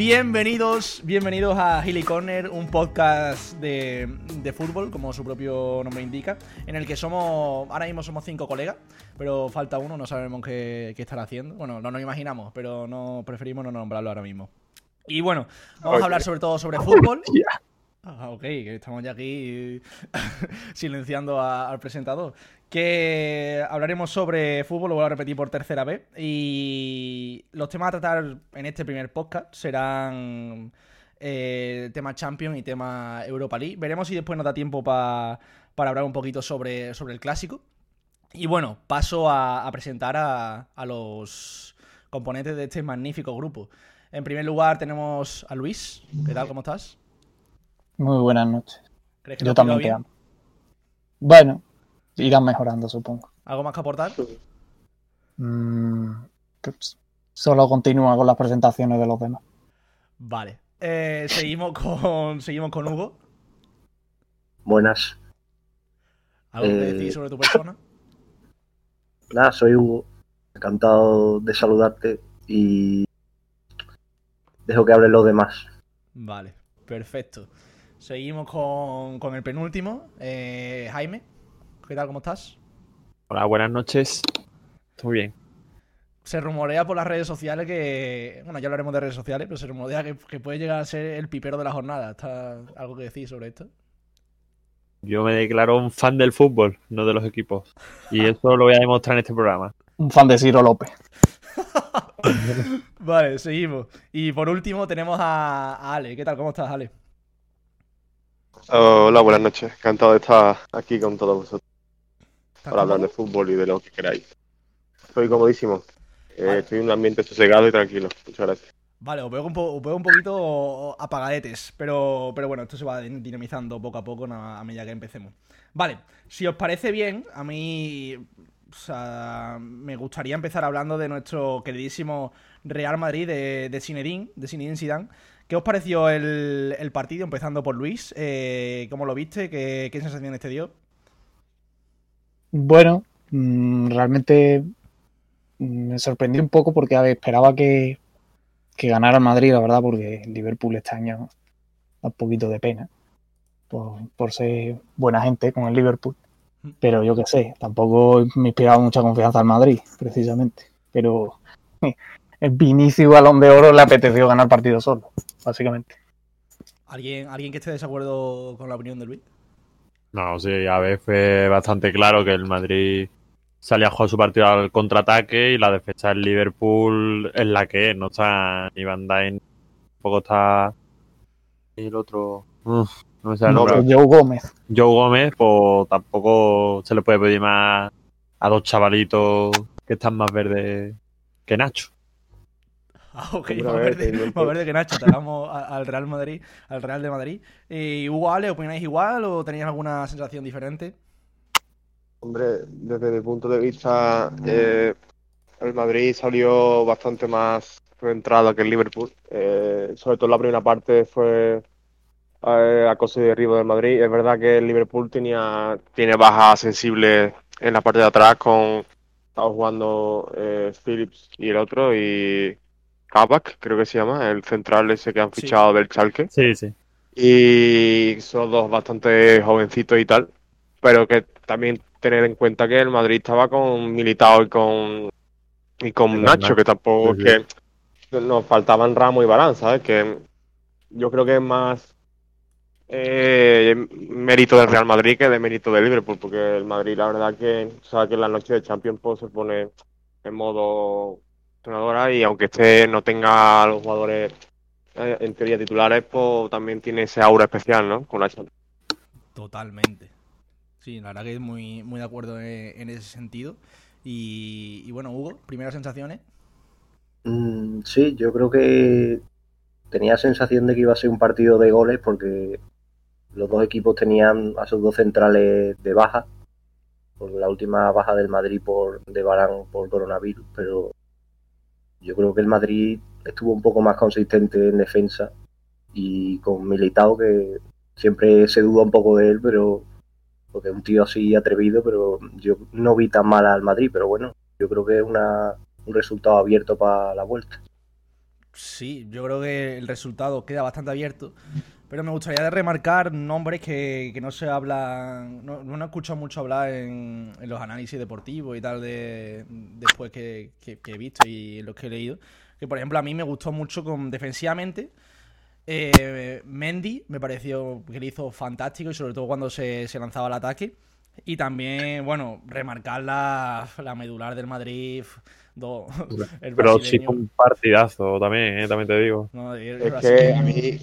Bienvenidos, bienvenidos a Hilly Corner, un podcast de, de, fútbol, como su propio nombre indica, en el que somos, ahora mismo somos cinco colegas, pero falta uno, no sabemos qué, qué estar haciendo. Bueno, no nos imaginamos, pero no preferimos no nombrarlo ahora mismo. Y bueno, vamos a hablar sobre todo sobre fútbol. Ah, ok, estamos ya aquí silenciando al presentador. Que hablaremos sobre fútbol, lo voy a repetir por tercera vez. Y los temas a tratar en este primer podcast serán eh, tema Champions y tema Europa League. Veremos si después nos da tiempo para hablar un poquito sobre, sobre el clásico. Y bueno, paso a, presentar a los componentes de este magnífico grupo. En primer lugar tenemos a Luis. ¿Qué tal? ¿Cómo estás? Muy buenas noches. Yo también te amo. Bueno, irán mejorando, supongo. ¿Algo más que aportar? Mm, pues, solo continúa con las presentaciones de los demás. Vale. Eh, seguimos, con, seguimos con Hugo. Buenas. ¿Algo que decir eh, sobre tu persona? Nada, soy Hugo. Encantado de saludarte y dejo que hablen los demás. Vale, perfecto. Seguimos con, el penúltimo. Eh, Jaime, ¿qué tal? ¿Cómo estás? Hola, buenas noches. Muy bien. Se rumorea por las redes sociales que. Bueno, ya hablaremos de redes sociales, pero se rumorea que, puede llegar a ser el pipero de la jornada. ¿Está algo que decir sobre esto? Yo me declaro un fan del fútbol, no de los equipos. Y eso lo voy a demostrar en este programa. Un fan de Ciro López. vale, seguimos. Y por último tenemos a Ale. ¿Qué tal? ¿Cómo estás, Ale? Hola, buenas noches. Encantado de estar aquí con todos vosotros. Para hablar de fútbol y de lo que queráis. Estoy comodísimo. Eh, estoy en un ambiente sosegado y tranquilo. Muchas gracias. Vale, os veo, un, un poquito apagadetes, pero, pero bueno, esto se va dinamizando poco a poco a medida que empecemos. Vale, si os parece bien, a mí o sea, me gustaría empezar hablando de nuestro queridísimo Real Madrid de, de Zinedine, de Zinedine Zidane, ¿Qué os pareció el, partido, empezando por Luis? Eh, ¿Cómo lo viste? ¿Qué, qué sensaciones te dio? Bueno, mm, realmente mm, me sorprendí un poco porque esperaba que, ganara el Madrid, la verdad, porque Liverpool este año da un poquito de pena por, ser buena gente con el Liverpool. Pero yo qué sé, tampoco me inspiraba mucha confianza al Madrid, precisamente. Pero el Vinicio Balón de Oro le apeteció ganar partido solo básicamente. ¿Alguien, ¿Alguien que esté de desacuerdo con la opinión de Luis? No, sí, a ver, fue bastante claro que el Madrid salía a jugar su partido al contraataque y la defensa del Liverpool es la que es, no está ni Van Dijk, tampoco está y el otro, no sé no, Joe Gómez. Joe Gómez, pues tampoco se le puede pedir más a dos chavalitos que están más verdes que Nacho. Ah, ok, más verde, que Nacho, te al Real Madrid, al Real de Madrid. ¿Y Hugo Ale, opináis igual o tenéis alguna sensación diferente? Hombre, desde mi punto de vista, eh, el Madrid salió bastante más centrado que el Liverpool. Eh, sobre todo la primera parte fue eh, acoso y derribo del Madrid. Es verdad que el Liverpool tenía tiene bajas sensibles en la parte de atrás con estaba jugando eh, Phillips y el otro y Kabak, creo que se llama, el central ese que han fichado del Chalke. Sí, sí. Y son dos bastante jovencitos y tal, pero que también tener en cuenta que el Madrid estaba con Militao y con y con Nacho, que tampoco es que nos faltaban Ramos y Barán, ¿sabes? Que yo creo que es más eh, mérito del Real Madrid que de mérito del Liverpool, porque el Madrid la verdad que sabe que en la noche de Champions pues, se pone en modo y aunque este no tenga a los jugadores eh, en teoría titulares, pues también tiene ese aura especial, ¿no? Con la Totalmente. Sí, la verdad que es muy, muy de acuerdo en, ese sentido. Y, bueno, Hugo, primeras sensaciones. Mm, sí, yo creo que tenía sensación de que iba a ser un partido de goles porque los dos equipos tenían a sus dos centrales de baja por la última baja del Madrid por de Barán por coronavirus, pero yo creo que el Madrid estuvo un poco más consistente en defensa y con Militao que siempre se duda un poco de él, pero porque es un tío así atrevido, pero yo no vi tan mal al Madrid, pero bueno, yo creo que es una, un resultado abierto para la vuelta. Sí, yo creo que el resultado queda bastante abierto. Pero me gustaría remarcar nombres que, que no se hablan, no, no he escuchado mucho hablar en, en los análisis deportivos y tal de después que, que- que he visto y en los que he leído. Que por ejemplo a mí me gustó mucho con defensivamente. Eh, Mendy me pareció que le hizo fantástico y sobre todo cuando se, se lanzaba al ataque. Y también, bueno, remarcar la, la medular del Madrid. do- el Pero sí un partidazo también, eh, también te digo. No, Es que a mí,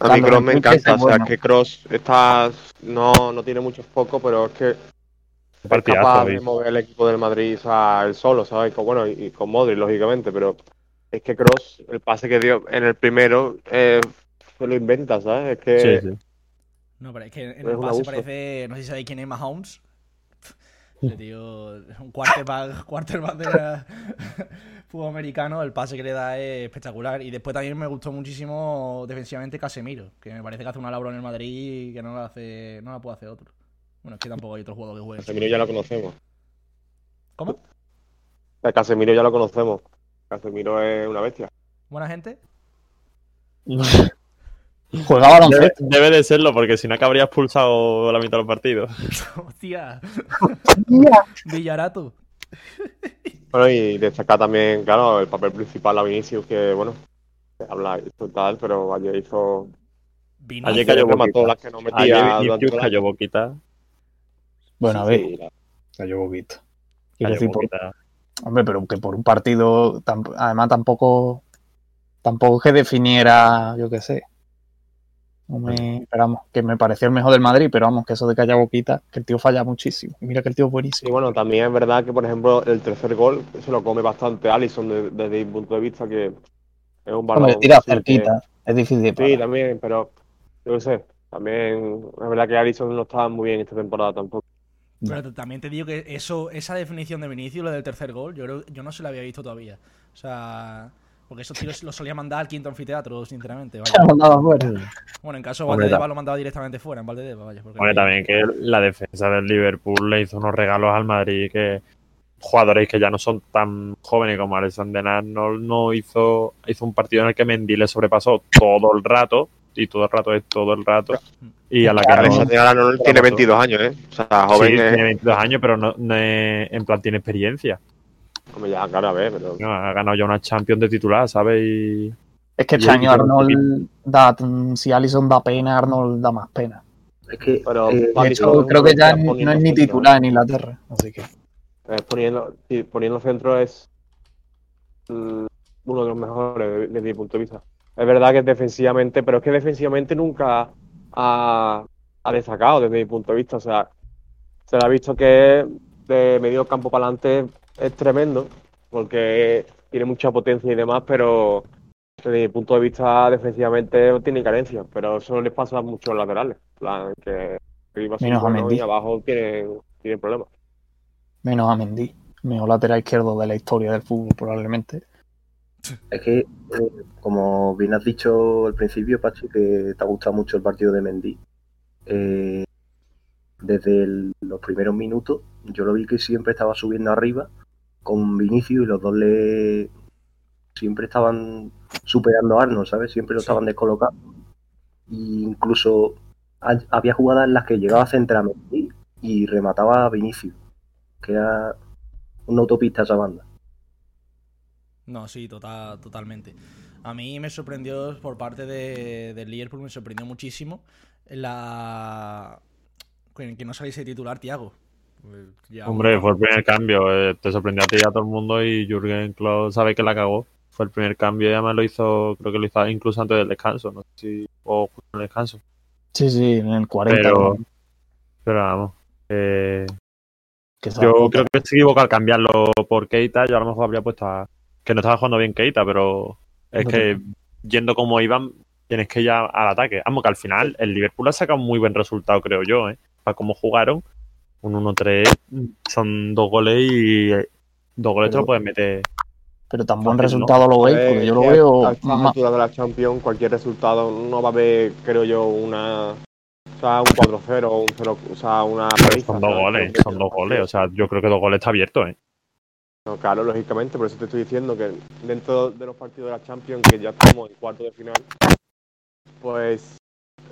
a mí Kroos me encanta, o sea, bueno. que Cross está, no, no tiene muchos focos, pero es que es capaz de mover el equipo del Madrid o sea, él solo, ¿sabes? Con, bueno, y, y con Modric, lógicamente, pero es que Cross, el pase que dio en el primero, eh, se lo inventa, ¿sabes? Es que Sí, sí. No, pero es que en el pase parece. No sé si sabéis quién es Mahomes. Tío, es un quarterback, quarterback de fútbol americano. El pase que le da es espectacular. Y después también me gustó muchísimo defensivamente Casemiro, que me parece que hace una labor en el Madrid y que no la hace, no la puede hacer otro. Bueno, es que tampoco hay otro jugador que juegue. Casemiro ya lo conocemos. ¿Cómo? El Casemiro ya lo conocemos. Casemiro es una bestia. ¿Buena gente? Juega Debe, baloncesto. debe de serlo, porque si no acabaría expulsado la mitad de los partidos. Hostia. Villarato. Bueno, y destacar también, claro, el papel principal a Vinicius, que bueno, habla y tal, pero ayer hizo. Vinicius. Ayer cayó poquita. las que no metía Ayer Vinicius cayó boquita. Bueno, a ver, sí, la- cayó. Quiero Cayó decir, por- boquita. hombre, pero que por un partido, además tampoco, tampoco que definiera, yo qué sé. No me, esperamos, que me pareció el mejor del Madrid, pero vamos, que eso de que haya boquita, que el tío falla muchísimo. Y mira que el tío es Y buenísimo. bueno, también es verdad que, por ejemplo, el tercer gol se lo come bastante Allison de- desde mi punto de vista, que es un balón. Hombre, tira que- cerquita, es difícil de Sí, también, pero yo qué sé. También es verdad que Allison no estaba muy bien esta temporada tampoco. Pero t- también te digo que eso, esa definición de Vinicius, lo del tercer gol, yo creo, yo no se la había visto todavía. O sea, porque esos tiros los solía mandar al quinto anfiteatro, sinceramente. vaya. Bueno, en caso de Valdedeva lo mandaba directamente fuera, en Valdedeva, vaya. porque- Hombre, también que la defensa del Liverpool le hizo unos regalos al Madrid que jugadores que ya no son tan jóvenes como Alexander Arnold no hizo, hizo un partido en el que Mendy le sobrepasó todo el rato y todo el rato es todo el rato y a la que no- tiene 22 años, ¿eh? O sea, joven Sí, es- tiene 22 años pero no, no es- en plan tiene experiencia Hombre, ya, claro, a ver, pero. No, ha ganado ya una Champions de titular ¿sabes? y Es que este año Arnold da, si Allison da pena, Arnold da más pena. Es que Pero- eh, De hecho, creo que ya no es ni centro. titular en Inglaterra. Así que. Eh, poniendo, poniendo centro es mm, uno de los mejores de- desde mi punto de vista. Es verdad que defensivamente, pero es que defensivamente nunca ha, ha destacado desde mi punto de vista. O sea, se le ha visto que de medio campo para adelante es tremendo, porque tiene mucha potencia y demás, pero desde mi punto de vista defensivamente tiene carencias. Pero eso les pasa mucho a los laterales. plan, que arriba Menos a Mendy. y abajo tienen, tienen problemas. Menos a Mendy. Mejor lateral izquierdo de la historia del fútbol, probablemente. Es que, eh, como bien has dicho al principio, Pachi, que te ha gustado mucho el partido de Mendy. eh, desde el- los primeros minutos, yo lo vi que siempre estaba subiendo arriba con Vinicius y los dos le siempre estaban superando a Arnold, ¿sabes? Siempre lo Sí. estaban descolocando. Y incluso ha- había jugadas en las que llegaba a Mendy y remataba a Vinicius, que era una autopista esa banda. No, sí, total, totalmente. A mí me sorprendió por parte de, del Liverpool, me sorprendió muchísimo la que que no saliese titular Tiago. Hombre fue el primer cambio eh, te sorprendió a ti y a todo el mundo y Jürgen Klopp sabe que la cagó fue el primer cambio y además lo hizo creo que lo hizo incluso antes del descanso no sé si o justo en el descanso Sí, sí, en el 40. pero ¿no? pero vamos eh, Que Yo creo que se equivocó al cambiarlo por Keita. Yo a lo mejor habría puesto a. Que no estaba jugando bien Keita, pero es No que yendo como iban, tienes que ir al ataque. Vamos, que al final el Liverpool ha sacado un muy buen resultado, creo yo, ¿eh? Para cómo jugaron. Un 1-3 son dos goles y eh, dos goles te lo puedes meter. Pero tan buen resultado lo veis, porque yo lo veo. A más- alturas de la Champions, cualquier resultado no va a haber, creo yo, una. O sea, un 4-0 o un 0, o sea, una paliza, son dos goles, son dos goles. O sea, yo creo que dos goles está abierto, ¿eh? No, claro, lógicamente, por eso te estoy diciendo que dentro de los partidos de la Champions, que ya estamos en cuarto de final, pues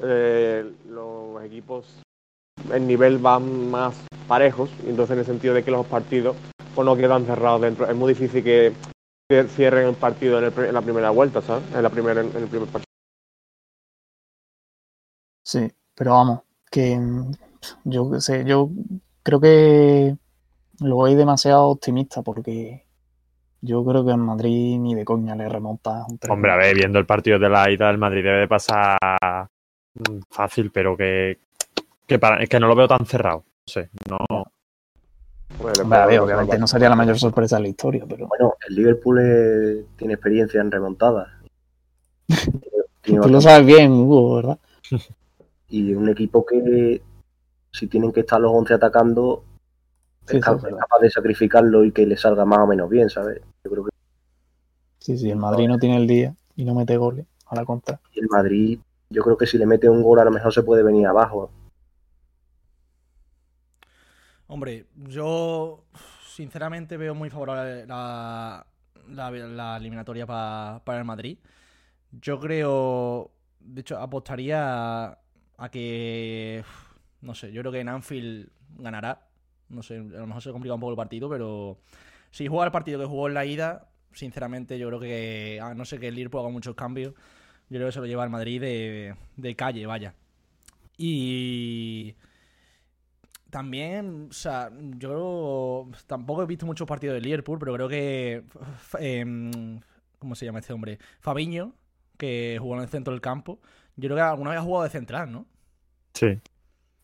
eh, los equipos, el nivel van más parejos, y entonces en el sentido de que los partidos pues no quedan cerrados dentro. Es muy difícil que cier- cierren el partido en, el en la primera vuelta, ¿sabes? En, la primera, en el primer partido. Sí, pero vamos, que mm, yo sé, yo creo que lo voy demasiado optimista porque yo creo que el Madrid ni de coña le remonta un 3 Hombre, a ver, viendo el partido de la ida del Madrid debe de pasar mm, fácil, pero que, que, para, es que no lo veo tan cerrado. No sé, no. Pues, ver, pero- obviamente no sería la mayor sorpresa de la historia, pero Bueno, el Liverpool tiene experiencia en remontadas. Tú lo sabes bien, Hugo, ¿verdad? y un equipo que si tienen que estar los 11 atacando Sí, es capaz de sacrificarlo y que le salga más o menos bien, ¿sabes? Yo creo que Sí, sí, el Madrid no tiene el día y no mete goles a la contra. el Madrid, yo creo que si le mete un gol a lo mejor se puede venir abajo. Hombre, yo sinceramente veo muy favorable la, eliminatoria pa- para el Madrid. Yo creo, de hecho, apostaría a, que, no sé, yo creo que en Anfield ganará. No sé, a lo mejor se complica un poco el partido, pero si juega el partido que jugó en la ida, sinceramente yo creo que, a no ser que el Liverpool haga muchos cambios, yo creo que se lo lleva el Madrid de, de calle, vaya. Y también, o sea, yo tampoco he visto muchos partidos de Liverpool, pero creo que. em, ¿Cómo se llama este hombre? Fabiño, que jugó en el centro del campo. Yo creo que alguna vez ha jugado de central, ¿no? Sí.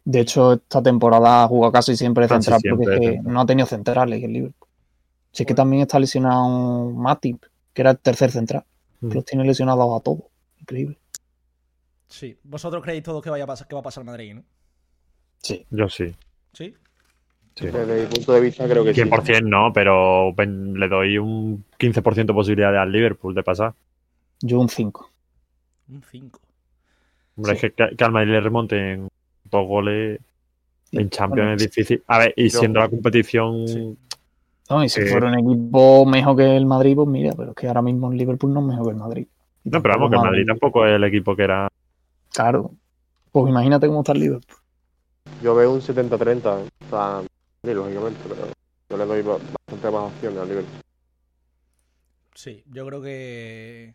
De hecho, esta temporada ha jugado casi siempre de central siempre porque es que no ha tenido centrales el Liverpool. Si es que también está lesionado Matip, que era el tercer central. Mm. Los tiene lesionados a todos. Increíble. Sí. Vosotros creéis todos que, vaya a pasar, que va a pasar Madrid, ¿no? Sí. Yo sí. ¿Sí? sí. Desde mi punto de vista creo que sí. 100% no, pero le doy un 15% de posibilidad al Liverpool de pasar. Yo un 5. Un 5. Hombre, Sí. es que, que al Madrid le remonten dos goles en Champions Bueno, es difícil. A ver, y yo- siendo la competición. Sí. No, y si Eh, fuera un equipo mejor que el Madrid, pues mira, pero es que ahora mismo el Liverpool no es mejor que el Madrid. No, pero vamos, que el Madrid tampoco es el equipo que era. Claro. Pues imagínate cómo está el Liverpool. Yo veo un 70-30. ¿eh? O sea, sí, lógicamente, pero yo le doy ba- bastante más opciones al Liverpool. Sí, yo creo que.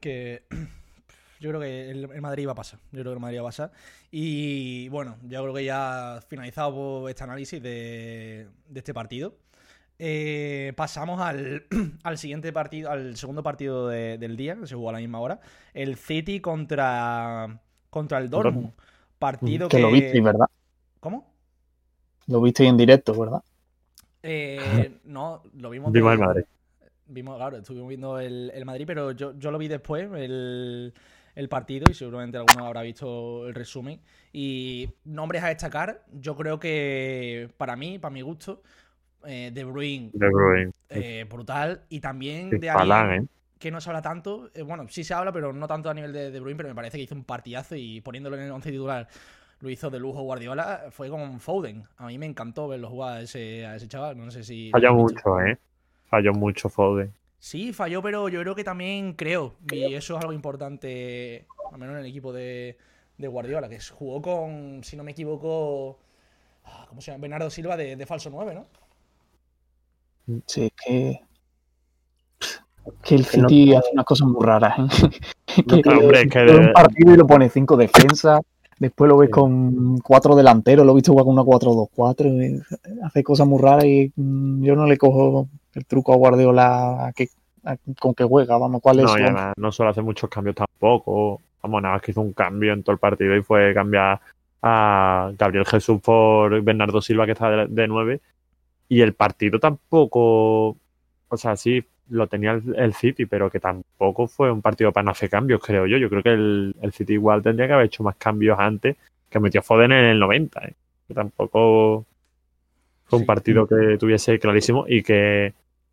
que yo creo que el, el Madrid va a pasar. Yo creo que el Madrid va a pasar. Y bueno, yo creo que ya finalizado este análisis de, de este partido. eh, pasamos al, al siguiente partido, al segundo partido de- del día, que se jugó a la misma hora. El City contra, contra el Dortmund. Partido Que lo visteis, ¿verdad? ¿Cómo? Lo visteis en directo, ¿verdad? Eh, no, lo vimos. Vimos el Madrid. Vimos, claro, estuvimos viendo el, el Madrid, pero yo, yo lo vi después, el, el partido, y seguramente alguno habrá visto el resumen. Y nombres a destacar, yo creo que para mí, para mi gusto, eh, De Bruyne, De Bruyne. eh, brutal. Y también de ¿eh? Que no se habla tanto. eh, bueno, sí se habla, pero no tanto a nivel de De Bruyne, pero me parece que hizo un partidazo y poniéndolo en el once titular lo hizo de lujo Guardiola, fue con Foden. A mí me encantó verlo jugar a ese, a ese chaval. No sé si. Falló mucho, ¿eh? Falló mucho Foden. Sí, falló, pero yo creo que también creo, y eso es algo importante, al menos en el equipo de, de Guardiola, que jugó con, si no me equivoco, ah, ¿cómo se llama? Bernardo Silva de, de falso 9, ¿no? Sí, es que. Que el no- City hace unas cosas muy raras. ¿eh? que claro, hombre, es que un partido y lo pone cinco defensas. Después lo ves con cuatro delanteros. Lo he visto jugar con una 4-2-4. eh, Hace cosas muy raras y mm, yo no le cojo el truco a Guardiola a que, a- con que juega. Vamos, ¿cuál es No, su y once? además no suele hacer muchos cambios tampoco. Vamos, nada más que hizo un cambio en todo el partido y fue cambiar a Gabriel Jesús por Bernardo Silva, que está de, de 9. Y el partido tampoco. O sea, sí, lo tenía el, el City, pero que tampoco fue un partido para no hacer cambios, creo yo. Yo creo que el, el City igual tendría que haber hecho más cambios antes, que metió Foden en el 90. ¿eh? Que tampoco fue un Sí. partido que tuviese clarísimo y que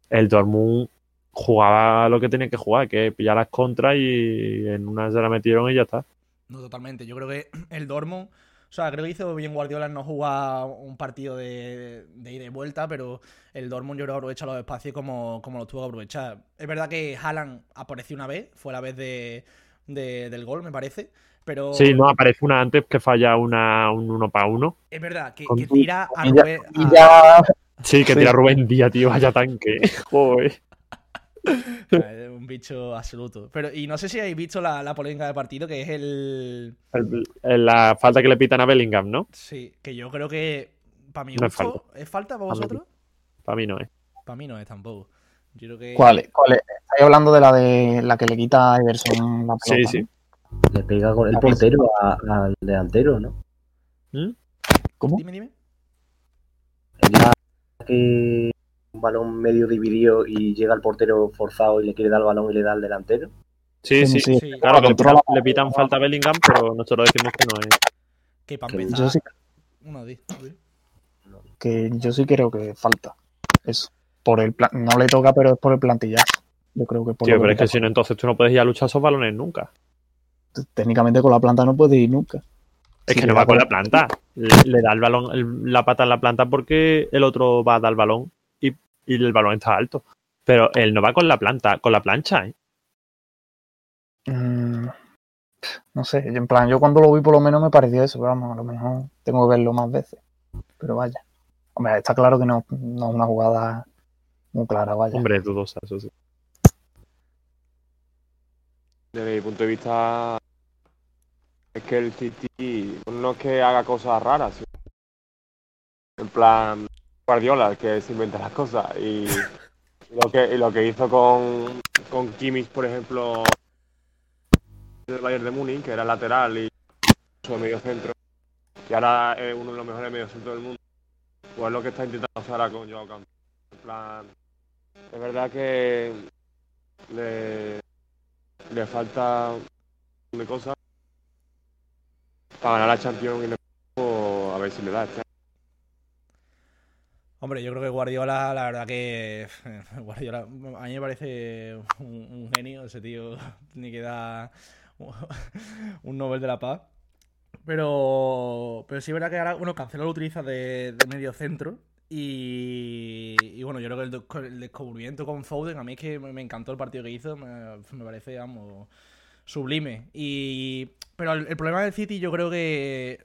el Dortmund jugaba lo que tenía que jugar, que pillar las contras y en una se la metieron y ya está. No, totalmente. Yo creo que el Dortmund O sea, creo que hizo bien Guardiola en no jugar un partido de, de ida y vuelta, pero el Dortmund yo creo aprovecha los espacios como, como los tuvo que aprovechar. Es verdad que Haaland apareció una vez, fue la vez de, de- del gol, me parece. Pero Sí, no, aparece una antes que falla una, un uno para uno. es verdad que, Con que tira a Rubén. a- Sí, que tira Rubén Díaz, tío, vaya tanque. Joder. Un bicho absoluto. Pero, y no sé si habéis visto la, la polémica de partido, que es el. El- el- la falta que le pitan a Bellingham, ¿no? Sí, que yo creo que. Para mi No es gusto, ¿es falta para mí vosotros? Para mí no es. Para mí no es tampoco. Yo creo que. ¿Cuál, es? ¿Cuál es? Estáis hablando de la de la que le quita a Everson la pelota. Sí, sí. Le pega con el portero al delantero, ¿no? ¿Mm? ¿Cómo? Dime, dime. Es la que un balón medio dividido y llega el portero forzado y le quiere dar el balón y le da al delantero. Sí, sí. sí. Sí, Claro, le pitan, le pitan falta a Bellingham, pero nosotros decimos que no es. que para empezar. Yo sí, Uno, que yo sí creo que falta. Eso. Por el plan, no le toca, pero es por el plantillazo. Yo creo que por Tío, lo pero es que si no, entonces tú no puedes ir a luchar esos balones nunca. técnicamente con la planta no puede ir nunca. Es Sí, que no va con con- la planta. Le, le da el balón, el- la pata en la planta porque el otro va a dar el balón y, el balón está alto. Pero él no va con la planta, con la plancha, ¿eh? Mm, no sé, en plan, yo cuando lo vi por lo menos me pareció eso, pero vamos, a lo mejor tengo que verlo más veces. Pero vaya. Hombre, está claro que no, no es una jugada muy clara, vaya. Hombre, es dudosa, eso sí. Desde mi punto de vista, es que el City no es que haga cosas raras, sino en plan Guardiola, que se inventa las cosas. Y lo que, lo que hizo con, con Kimmich, por ejemplo, del Bayern de Múnich, que era lateral y su medio centro, y ahora es uno de los mejores medios centros del mundo, pues es lo que está intentando hacer ahora con Joao Campbell. En plan, es verdad que le, le falta de cosas para ganar la Champions y le- o a ver si le da este Hombre, yo creo que Guardiola, la verdad que. Guardiola, a mí me parece un, genio ese tío. Ni que da un Nobel de la Paz. Pero, pero sí es verdad que ahora, bueno, Cancelo lo utiliza de, de medio centro. Y, bueno, yo creo que el, descu- el descubrimiento con Foden, a mí es que me, encantó el partido que hizo, me, parece, vamos, sublime. Y, pero el, problema del City yo creo que,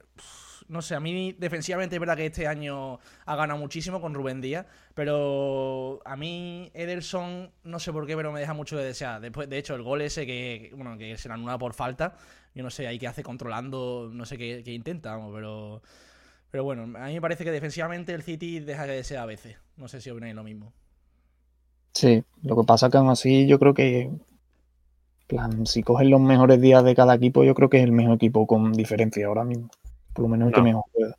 no sé, a mí defensivamente es verdad que este año ha ganado muchísimo con Rubén Díaz, pero a mí Ederson, no sé por qué, pero me deja mucho de desear. Después, de hecho, el gol ese que, bueno, que se anula por falta, yo no sé ahí qué hace controlando, no sé qué, qué intenta, vamos, pero... Pero bueno, a mí me parece que defensivamente el City deja que desea a veces. No sé si opináis lo mismo. Sí, lo que pasa que aún así yo creo que, plan, si coges los mejores días de cada equipo, yo creo que es el mejor equipo con diferencia ahora mismo. Por lo menos el que No. mejor juega.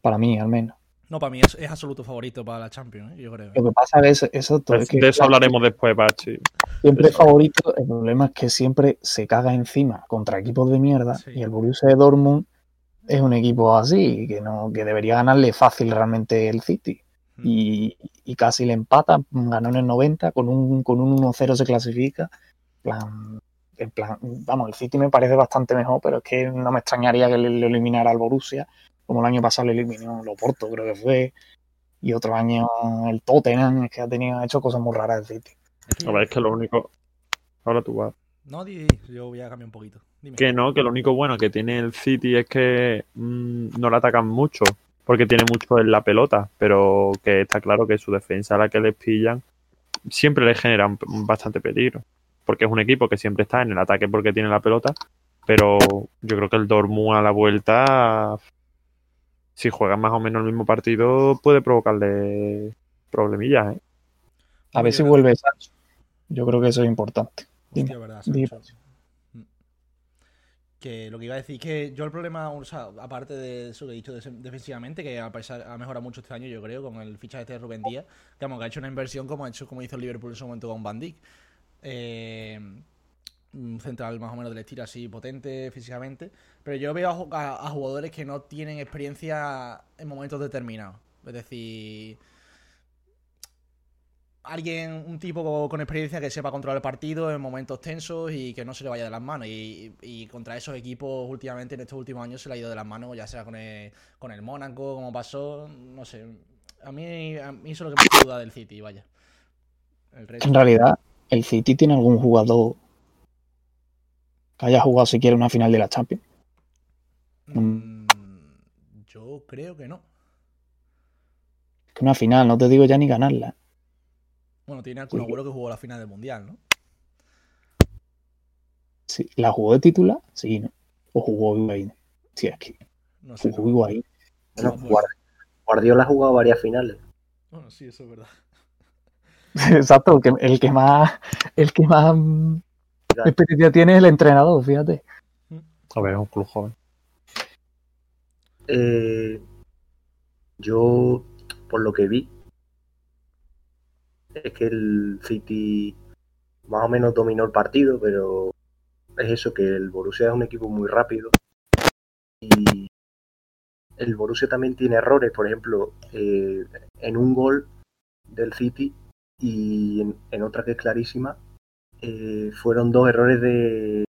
Para mí, al menos. No, para mí es, es absoluto favorito para la Champions, ¿eh? yo creo. Lo que pasa es eso, todo, es que de eso hablaremos después, Pachi. siempre es favorito. El problema es que siempre se caga encima contra equipos de mierda Sí. y el Borussia de Dortmund es un equipo así, que no que debería ganarle fácil realmente el City. Mm. Y, y casi le empata, ganó en el 90, con un, con un 1-0 se clasifica. En plan, en plan, vamos, el City me parece bastante mejor, pero es que no me extrañaría que le, le eliminara al Borussia, como el año pasado le eliminó el Oporto, creo que fue, y otro año el Tottenham, es que ha tenido, ha hecho cosas muy raras el City. Es que- A ver, es que lo único. Ahora tú vas. No, di, di, yo voy a cambiar un poquito. Dime. Que no, que lo único bueno que tiene el City es que mm, no le atacan mucho, porque tiene mucho en la pelota, pero que está claro que su defensa a la que les pillan siempre le generan bastante peligro, porque es un equipo que siempre está en el ataque porque tiene la pelota, pero yo creo que el Dortmund a la vuelta, si juegan más o menos el mismo partido, puede provocarle problemillas, ¿eh? A ver si vuelve Sancho. Yo creo que eso es importante. Hostia, Dime, verdad, dime. Sancho. Mm. Que lo que iba a decir que yo el problema, o sea, aparte de eso que he dicho de- defensivamente, que a pesar ha mejorado mucho este año, yo creo, con el fichaje este de Rubén Díaz, digamos que ha hecho una inversión como ha hecho, como hizo el Liverpool en su momento con Van Dijk. Eh, un central más o menos del estilo así potente físicamente. Pero yo veo a, ju- a- a jugadores que no tienen experiencia en momentos determinados. Es decir, alguien, un tipo con experiencia que sepa controlar el partido en momentos tensos y que no se le vaya de las manos. Y, y contra esos equipos, últimamente, en estos últimos años, se le ha ido de las manos, ya sea con el, con el Mónaco, como pasó, no sé. A mí, a mí eso es lo que me duda del City, vaya. El resto- En realidad, el City tiene algún jugador que haya jugado siquiera una final de la Champions. Mm, yo creo que no. Que una final, no te digo ya ni ganarla. Bueno, tiene algún abuelo que jugó la final del Mundial, ¿no? Sí, ¿La jugó de titular? Sí, ¿no? O jugó Higuaín. Sí, es que No sé. jugó Higuaín. No, Guardiola ha jugado varias finales. Bueno, sí, eso es verdad. Exacto, el que, el que más, el que más experiencia tiene es el entrenador, fíjate. A ver, es un club joven. Eh, yo, por lo que vi, es que el City más o menos dominó el partido, pero es eso, que el Borussia es un equipo muy rápido y el Borussia también tiene errores, por ejemplo, eh, en un gol del City y en, en otra que es clarísima, eh, fueron dos errores de,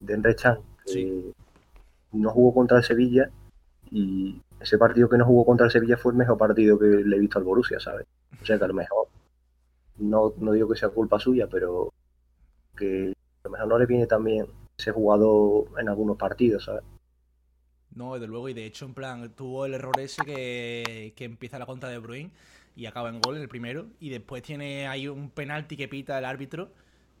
de Emre Can, que Sí. no jugó contra el Sevilla y ese partido que no jugó contra el Sevilla fue el mejor partido que le he visto al Borussia, ¿sabes? O sea que a lo mejor, no, no digo que sea culpa suya, pero que a lo mejor no le viene tan bien ese jugador en algunos partidos, ¿sabes? No, desde luego, y de hecho, en plan, tuvo el error ese que, que empieza la contra de Bruin y acaba en gol el primero, y después tiene ahí un penalti que pita el árbitro,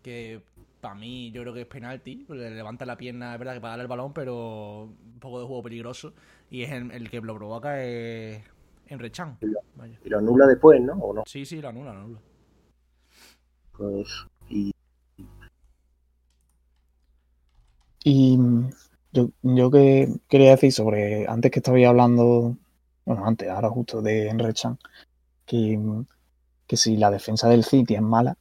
que para mí yo creo que es penalti, le levanta la pierna, es verdad que para darle el balón, pero un poco de juego peligroso, y es el, el que lo provoca es Can. Vaya. Y lo anula después, ¿no? ¿O no? Sí, sí, lo anula, lo anula. Pues, y Y yo, yo que quería decir sobre, antes que estabais hablando, bueno, antes, ahora justo de Emre Can, que, que si la defensa del City es mala,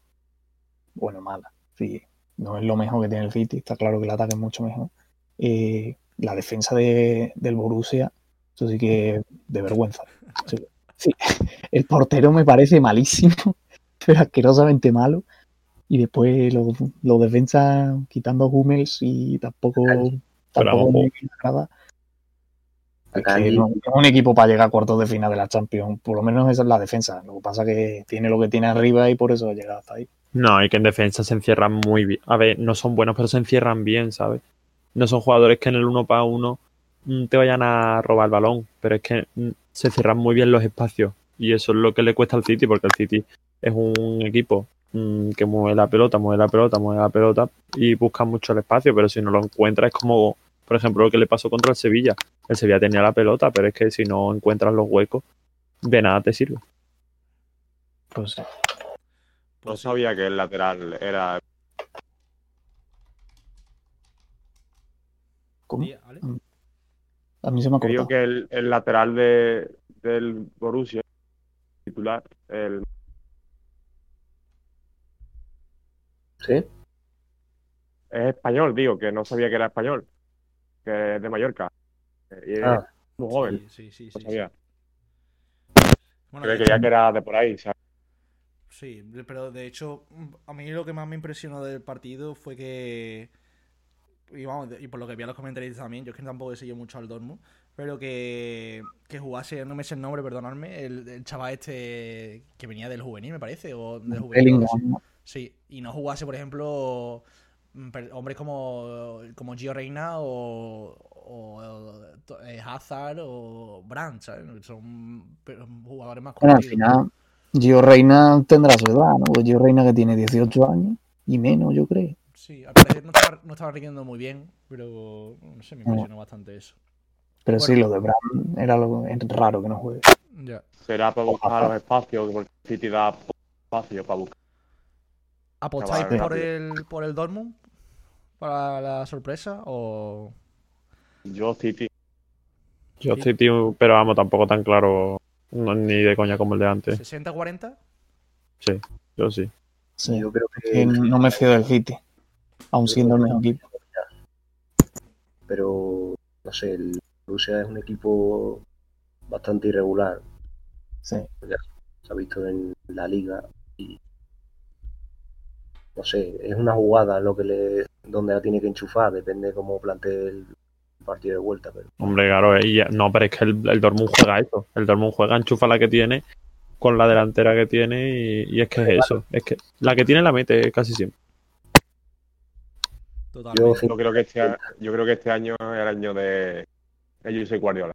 bueno, mala, sí, no es lo mejor que tiene el City, está claro que el ataque es mucho mejor. eh, la defensa de, del Borussia, eso sí que de vergüenza. Sí, sí. El portero me parece malísimo, pero asquerosamente malo. Y después los los defensas quitando Hummels y tampoco, tampoco vamos. me agrada. Que no- un equipo para llegar a cuartos de final de la Champions, por lo menos esa es la defensa. Lo que pasa es que tiene lo que tiene arriba y por eso ha llegado hasta ahí. No, y que en defensa se encierran muy bien. A ver, no son buenos, pero se encierran bien, ¿sabes? No son jugadores que en el uno para uno mm, te vayan a robar el balón, pero es que mm, se cierran muy bien los espacios. Y eso es lo que le cuesta al City, porque el City es un equipo mm, que mueve la pelota, mueve la pelota, mueve la pelota y busca mucho el espacio, pero si no lo encuentra es como, por ejemplo, lo que le pasó contra el Sevilla. El Sevilla tenía la pelota, pero es que si no encuentras los huecos, de nada te sirve. Pues sí. No Pues sabía que el lateral era. ¿Cómo? A mí se me ha que digo que el, el lateral de, del Borussia, titular, el, ¿Sí? es español, digo, que no sabía que era español, que es de Mallorca. Y es Ah. muy joven, Sí, sí, sí. no sí, sabía. sí. Bueno, Creía de que ya que era de por ahí, ¿sabes? Sí, pero de hecho, a mí lo que más me impresionó del partido fue que. Y, vamos, y por lo que vi a los comentarios también, yo es que tampoco he seguido mucho al Dortmund, pero que, que jugase, no me sé el nombre, perdonadme, el, el chaval este que venía del juvenil, me parece, o del juvenil. ¿no? Sí, y no jugase, por ejemplo, mm, hombres como, como Gio Reina o, o, eh, Hazard o Brandt, ¿sabes? Son pero, jugadores más Bueno, al final, Gio Reina tendrá su edad, ¿no? Gio Reina que tiene 18 años y menos, yo creo. Sí, al parecer no estaba, no estaba rindiendo muy bien, pero no sé, me impresionó bastante eso. Pero sí, lo de Bram era lo, es raro que no juegue. Ya. Será para buscar los espacios, porque el City da poco espacio para buscar. ¿Apostáis por el, por el Dortmund para la sorpresa o...? Yo, City, Yo Sí. City, pero vamos, tampoco tan claro, no- ni de coña como el de antes. ¿60-40? Yo sí. Sí. Yo creo Que no me fío del City, aún siendo el mejor equipo. pero no sé, el Borussia es un equipo bastante irregular. Sí. Se ha visto en la liga no sé, es una jugada lo que le donde la tiene que enchufar, depende cómo plantee el partido de vuelta, pero Hombre, claro, y ya- no, pero es que el, el Dortmund juega eso. El Dortmund juega, enchufa la que tiene con la delantera que tiene y, y es que es eso. Es que la que tiene la mete casi siempre. Totalmente. yo Yo creo que este, a- yo creo que este año es el año de de Josep Guardiola.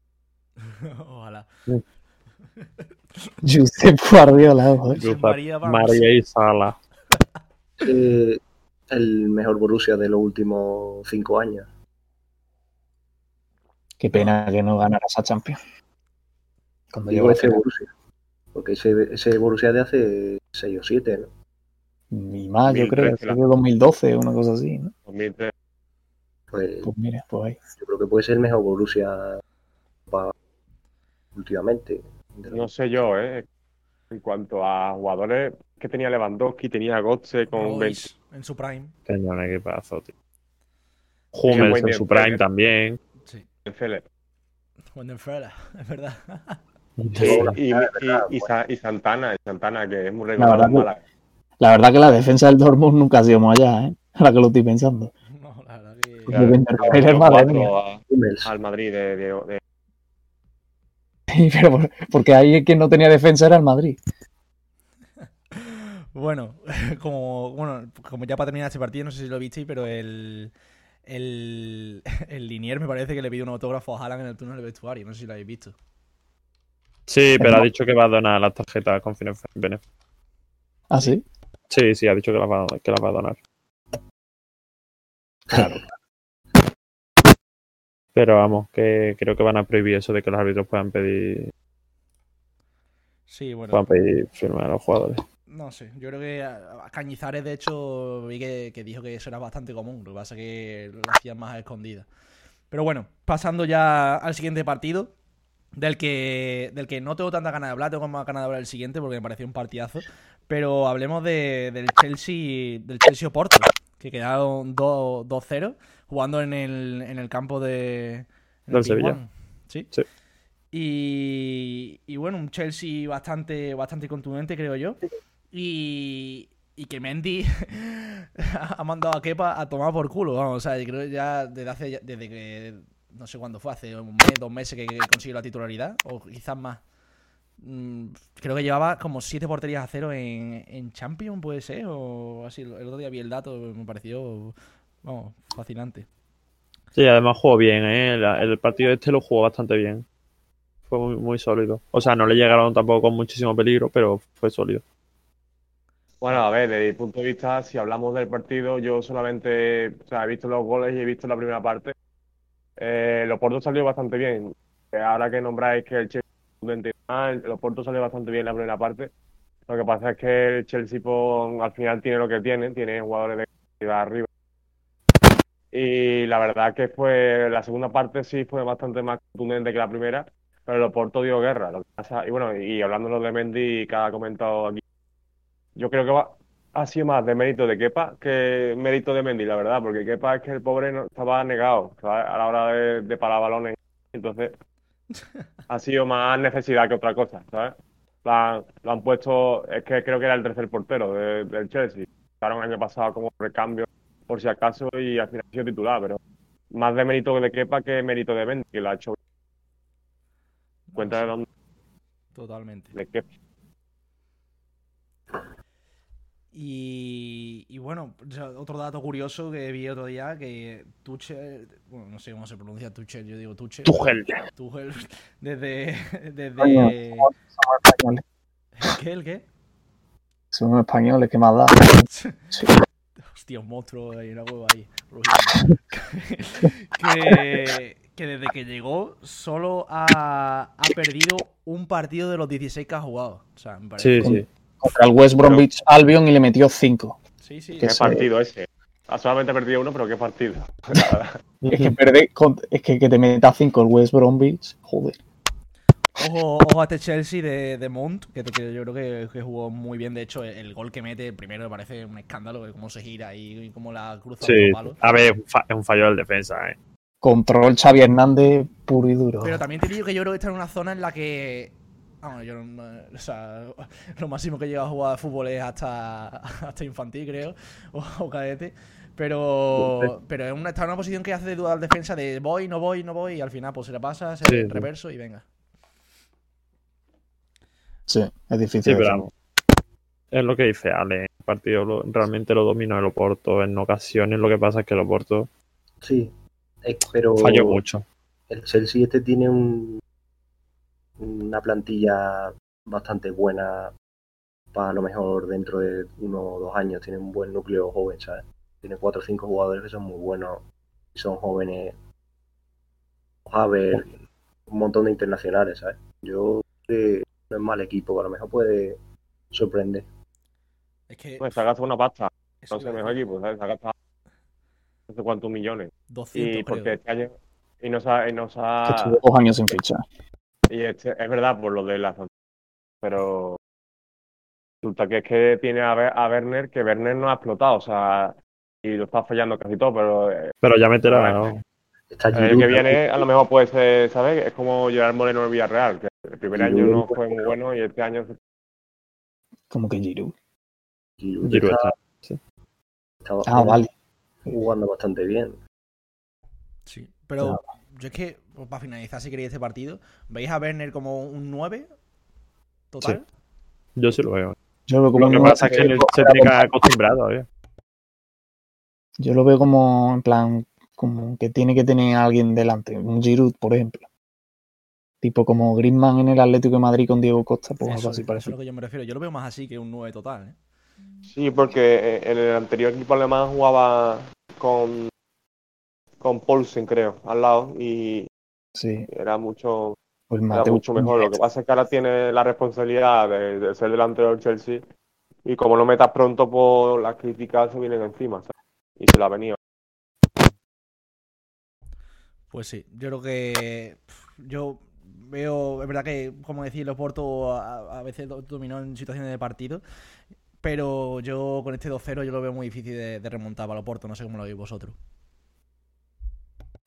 Ojalá. Josep Guardiola, eh. Josep María y Sala. eh, el mejor Borussia de los últimos cinco años. Qué pena que no ganara esa Champions. Cuando Digo llegó ese. Borussia, porque ese, ese Borussia de hace 6 o 7, ¿no? Y más, yo creo, 2013, que de 2012, una cosa así, ¿no? 2003. Pues Pues mira, pues ahí. yo creo que puede ser el mejor Borussia últimamente. No sé yo, ¿eh? En cuanto a jugadores que tenía Lewandowski, tenía Götze con 20. Royce, en su prime. Tenía un equipazo, tío. Hummels en su prime también. Sí. Wendenfeld, es verdad. Sí, Hola, y, verdad, y- y Sa- y Santana, y Santana, que es muy La recordado verdad que-. La verdad que la defensa del Dortmund nunca ha sido muy allá, ¿eh? Ahora que lo estoy pensando. No, la verdad que. A- Hummels. al Madrid de, de- de- Pero por- porque ahí el que no tenía defensa era el Madrid. Bueno, como, bueno, como ya para terminar este partido, no sé si lo visteis, pero el, el, el Linier me parece que le pidió un autógrafo a Haaland en el túnel del vestuario. No sé si lo habéis visto. Sí, pero ha dicho que va a donar las tarjetas con fines. ¿Ah, sí? Sí, sí, ha dicho que las va, que las va a donar. Claro. Pero vamos, que creo que van a prohibir eso de que los árbitros puedan pedir, Sí, bueno. puedan pedir firma a los jugadores. No sé, yo creo que a Cañizares, de hecho, vi que, que dijo que eso era bastante común. Lo que pasa es que lo hacían más a escondidas. Pero bueno, pasando ya al siguiente partido, del que, del que no tengo tanta ganas de hablar, tengo más ganas de hablar del siguiente porque me pareció un partidazo. Pero hablemos de- del Chelsea, del Chelsea Oporto, que quedaron 2 2-0, jugando en el, en el campo de en el Del Sevilla. ¿Sí? Sí. Y, y bueno, un Chelsea bastante, bastante contundente, creo yo. Y, que Mendy ha mandado a Kepa a tomar por culo. Vamos, o sea, creo que ya desde hace desde que no sé cuándo fue, hace un mes, dos meses que, consiguió la titularidad, o quizás más. Mm, Creo que llevaba como siete porterías a cero en, en Champions, puede ser, o así. El otro día vi el dato, me pareció, vamos, fascinante. Sí, además jugó bien, ¿eh? El, el partido este lo jugó bastante bien. Fue muy, muy sólido. O sea, no le llegaron tampoco con muchísimo peligro, pero fue sólido. Bueno, a ver, desde mi punto de vista, si hablamos del partido, yo solamente o sea, he visto los goles y he visto la primera parte. Eh, los Porto salió bastante bien. Eh, Ahora que nombráis que el Chelsea los Porto salió bastante bien la primera parte. Lo que pasa es que el Chelsea pues, al final tiene lo que tiene, tiene jugadores de calidad arriba. Y la verdad que fue la segunda parte sí fue bastante más contundente que la primera, pero el Oporto dio guerra. Y bueno, y hablando de Mendy, ha comentado aquí, yo creo que va, ha sido más de mérito de Kepa que mérito de Mendy, la verdad, porque Kepa es que el pobre no, estaba negado ¿sabes? a la hora de, de parar balones. Entonces, ha sido más necesidad que otra cosa, ¿sabes? Lo han, lo han puesto, es que creo que era el tercer portero de- del Chelsea. Estaron el año pasado como recambio por si acaso y al final ha sido titular, pero más de mérito de Kepa que mérito de Mendy, que lo ha hecho. Cuenta de dónde Totalmente. de Kepa. Y, y bueno, otro dato curioso que vi otro día, que Tuchel, bueno, no sé cómo se pronuncia Tuchel, yo digo Tuchel. Tuchel. Tuchel, desde... desde Coño, Somos españoles. ¿Qué? ¿El qué? Somos españoles, ¿qué más da? Sí. Hostia, un monstruo ahí, una hueva ahí. que desde que llegó solo ha, ha perdido un partido de los 16 que ha jugado. O sea, me parece. Sí, sí. Contra el West Bromwich Albion y le metió 5. Sí, sí. Que ¿Qué sí. partido ese? Ha solamente perdido uno, pero qué partido. Es que, perder con- es que, que te meta 5 el West Bromwich, joder. Ojo, ojo a este Chelsea de, de Mount, que, que yo creo que, que jugó muy bien. De hecho, el, el gol que mete, primero, me parece un escándalo, de cómo se gira y, y cómo la cruza Sí, los palos. a ver, es un fa- es un fallo del defensa, ¿eh? Control Xavi Hernández puro y duro. Pero también te digo que yo creo que está en una zona en la que Vamos, yo no- o sea, lo máximo que he llegado a jugar a fútbol es hasta, hasta infantil, creo, o, o cadete. Pero, pero es una, está en una posición que hace de dudar defensa de voy, no voy, no voy, y al final pues se le pasa, se Sí, sí. reverso y venga. Sí, es difícil. Sí, pero. Es lo que dice Ale. El partido lo- realmente lo dominó el Oporto en ocasiones. Lo que pasa es que el Oporto Sí, pero falló mucho. el Chelsea este tiene un, una plantilla bastante buena para a lo mejor dentro de uno o dos años. Tiene un buen núcleo joven, ¿sabes? Tiene cuatro o cinco jugadores que son muy buenos y son jóvenes. A ver, un montón de internacionales, ¿sabes? Yo creo que no es mal equipo, a lo mejor puede sorprender. Es que. Pues se ha gastado una pasta. iba a mejor equipo, ¿sabes? Se ha gastado no sé cuántos millones. 200, Y porque creo. este año. Y no se ha. Y, no se ha- estuvo dos años sin fichar. Y este, es verdad por lo de la. Pero. Resulta que es que tiene a, Ver- a Werner, que Werner no ha explotado, o sea. Y lo está fallando casi todo, pero eh, Pero ya meterá. ¿no? Está el Giroud que viene a lo mejor puede ser, ¿sabes? Es como Gerard Moreno en el Villarreal, que el primer año no fue muy bueno y este año Como que Giroud. Giroud Giroud está- está- está Ah, vale. jugando bastante bien. Sí, pero yo es que, pues, para finalizar, si queréis este partido, ¿veis a Werner como un 9? Total. Yo sí lo veo. Yo lo veo como Lo un que pasa es que él se tiene que acostumbrado. ¿eh? Yo lo veo como, en plan, como que tiene que tener a alguien delante. Un Giroud, por ejemplo. Tipo como Griezmann en el Atlético de Madrid con Diego Costa, pues Eso, algo así eso es parece. lo que yo me refiero. Yo lo veo más así que un 9 total. ¿eh? Sí, porque en el anterior equipo alemán jugaba con con Paulsen, creo, al lado y Sí, era mucho pues era mucho mejor. Lo que pasa es que ahora tiene la responsabilidad de, de ser delantero del Chelsea y como no metas pronto, pues las críticas se vienen encima, ¿sabes? Y se la ha venido. Pues sí, yo creo que. Yo veo. Es verdad que, como decía, el Oporto a, a veces do- dominó en situaciones de partido. Pero yo con este 2-0 yo lo veo muy difícil de, de remontar para el Oporto. No sé cómo lo veis vosotros.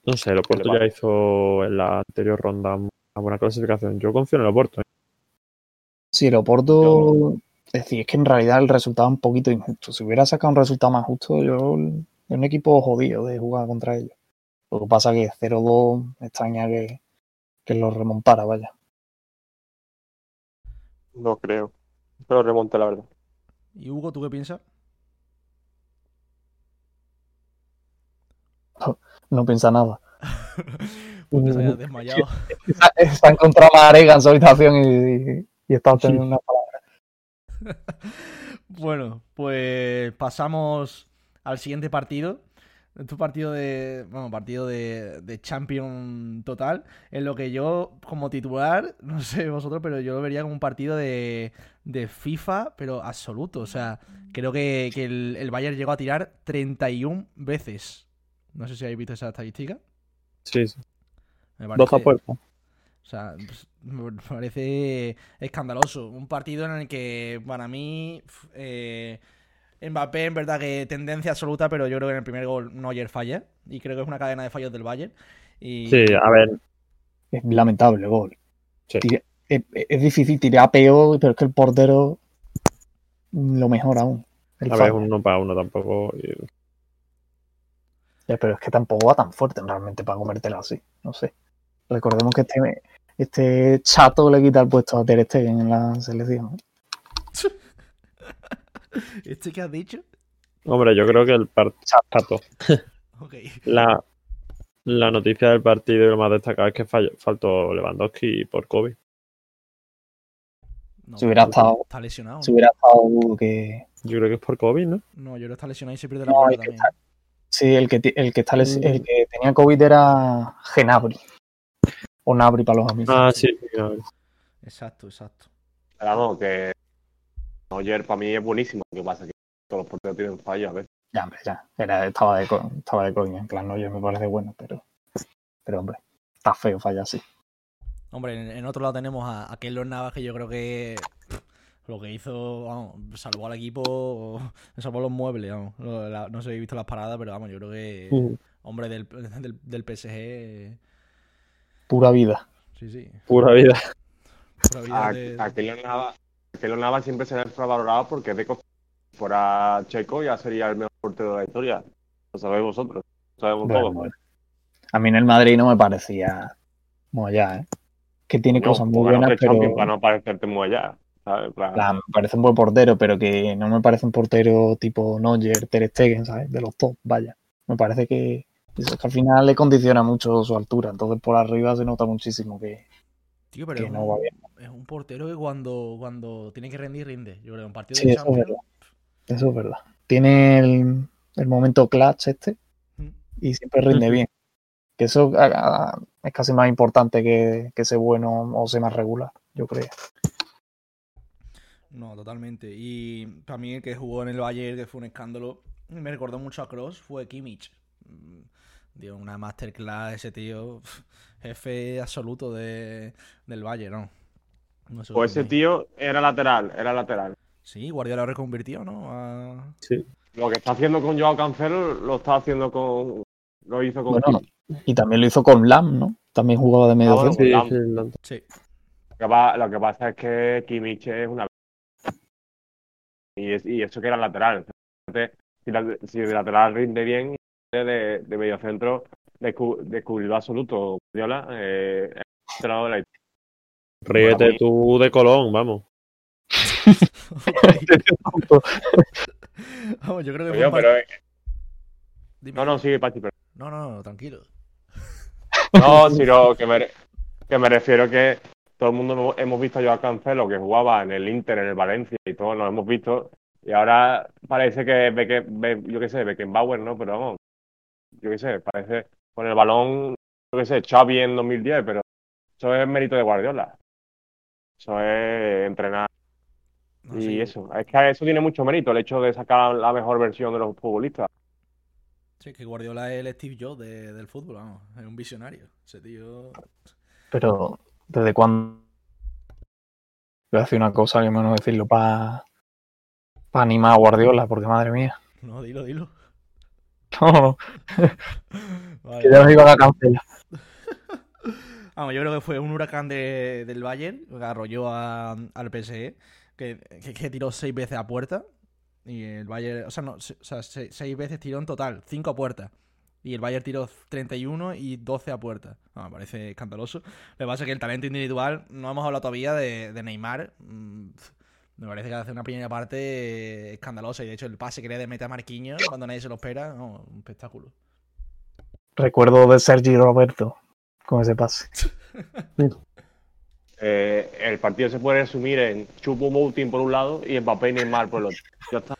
No sé, el Oporto ya hizo en la anterior ronda una buena clasificación. Yo confío en el Oporto. ¿eh? Sí, el Oporto. Es decir, es que en realidad el resultado es un poquito injusto. Si hubiera sacado un resultado más justo, yo. Es un equipo jodido de jugar contra ellos. Lo que pasa que 0-2 me extraña que, que lo remontara, vaya. No creo. Pero remonte, la verdad. ¿Y Hugo, tú qué piensas? No piensa nada. Porque se haya desmayado. Está encontrando a Arega en su habitación y, y está obteniendo una palabra. Bueno, pues pasamos al siguiente partido. Este partido de. Bueno, partido de, de Champion total. En lo que yo, como titular, no sé vosotros, pero yo lo vería como un partido de, de FIFA, pero absoluto. O sea, creo que, que el, el Bayern llegó a tirar 31 veces. No sé si habéis visto esa estadística. Sí, sí. Me Dos a parece- puerta. o sea, pues, me parece escandaloso. Un partido en el que, para mí, eh, Mbappé, en verdad que tendencia absoluta, pero yo creo que en el primer gol Neuer falla. Y creo que es una cadena de fallos del Bayern. Y, Sí, a ver, Es lamentable el gol. Sí. Tira- es, es difícil tirar peor, pero es que el portero lo mejor aún. El a ver, uno para uno tampoco. Ya, pero es que tampoco va tan fuerte realmente para comértela así. No sé. Recordemos que este, este chato le quita el puesto a Ter Stegen en la selección. ¿Este que has dicho? Hombre, yo creo que el partido. La, la noticia del partido y lo más destacado es que faltó Lewandowski por COVID. No, Si hubiera estado- Está lesionado. Si hubiera estado que. Yo creo que es por COVID, ¿no? No, yo creo que está lesionado y se pierde la No, que también. está- Sí, el que, el que, está les- Mm. el que tenía COVID era Genabri. O Nabri para los amigos. Ah, sí. ver. Exacto, exacto. Pero Vamos, que Neuer para mí es buenísimo. Lo que pasa es que todos los porteros tienen fallos a veces. Ya, hombre, ya. Era, estaba, de, estaba de coña. En plan, yo me parece bueno, pero. Pero, hombre, está feo falla así. Hombre, en, en otro lado tenemos a, a Keylor Navas, que yo creo que lo que hizo, vamos, salvó al equipo, salvó los muebles, vamos. Lo- la- no sé si habéis visto las paradas, pero vamos, yo creo que, Mm, hombre, del, del, del PSG, Pura vida. sí, sí. Pura vida. Pura vida A- de- a Keylor Navas, Keylor Navas siempre se ha infravalorado porque es de. Fuera Checo ya sería el mejor portero de la historia. Lo sabéis vosotros. Lo sabemos Bueno, todos. bueno. A mí en el Madrid no me parecía muy allá, ¿eh? Que tiene No, cosas muy buenas, pero para no parecerte muy allá. ¿Sabes? En plan, plan, me parece un buen portero, pero que no me parece un portero tipo Neuer, Ter Stegen, ¿sabes? De los top, vaya. Me parece que, eso, que al final le condiciona mucho su altura, entonces por arriba se nota muchísimo que, Tío, pero que es, no un, va bien. es un portero que cuando, cuando tiene que rendir, rinde. Yo creo que en partido Sí, de eso es Champions. verdad. Eso es verdad. Tiene el, el momento clutch este Mm. y siempre rinde Ujú. bien. Que eso ah, ah, es casi más importante que, que ser bueno o ser más regular, yo creo. No, totalmente. Y para mí el que jugó en el Bayern, que fue un escándalo, me recordó mucho a Cross, fue Kimmich. Mm, Dio una masterclass ese tío, jefe absoluto de, del Bayern, ¿no? No sé Pues ese tío era lateral, era lateral. Sí, Guardiola lo reconvirtió, ¿no? A- Lo que está haciendo con Joao Cancelo lo está haciendo con. Lo hizo con. Bueno, y también lo hizo con Lam, ¿no? También jugaba de medio Ah, bueno. Sí, sí. Sí. Lo que, lo que pasa es que Kimmich es una. Y, es- y eso que era lateral. Entonces, Si, la- si de lateral rinde bien, de, de medio centro descu- descubrió absoluto. Guardiola, eh, el entrenador de la Ríete tú de Colón, vamos. Vamos, yo creo que pero, eh, Dime. no, no, sigue Pachi, pero- no, no, no, tranquilo. No, sino que me, que me refiero que todo el mundo hemos- hemos visto a Joao Cancelo que jugaba en el Inter, en el Valencia y todos lo hemos visto. Y ahora parece que, Becke- Be- yo qué sé, Beckenbauer, ¿no? Pero vamos, yo qué sé, parece con el balón, yo qué sé, Xavi en 2010, pero eso es mérito de Guardiola. Eso es entrenar No, y sí. eso. Es que eso tiene mucho mérito, el hecho de sacar la mejor versión de los futbolistas. Sí, que Guardiola es el Steve Jobs de- del fútbol, vamos. Es un visionario. Ese tío. Pero, ¿desde cuándo? Voy a decir una cosa que menos decirlo para animar a Guardiola, porque madre mía. No, dilo, dilo. No, Vale. que ya nos iban a cancelar. Vamos, yo creo que fue un huracán de- del Bayern que arrolló a- al PSG, que, que- que tiró seis veces a puerta. Y el Bayern, o sea, no, o sea, se- seis veces tiró en total, cinco a puerta. Y el Bayern tiró 31 y 12 a puerta. No, me parece escandaloso. Lo que pasa es que el talento individual, no hemos hablado todavía de, de Neymar. Mm, Me parece que hace una primera parte eh, escandalosa. Y de hecho, el pase que le de mete a Marquinhos cuando nadie se lo espera, no, un espectáculo. Recuerdo de Sergi Roberto con ese pase. Eh, el partido se puede resumir en Chupo Moutin por un lado y Mbappé y Neymar por el otro. Ya está.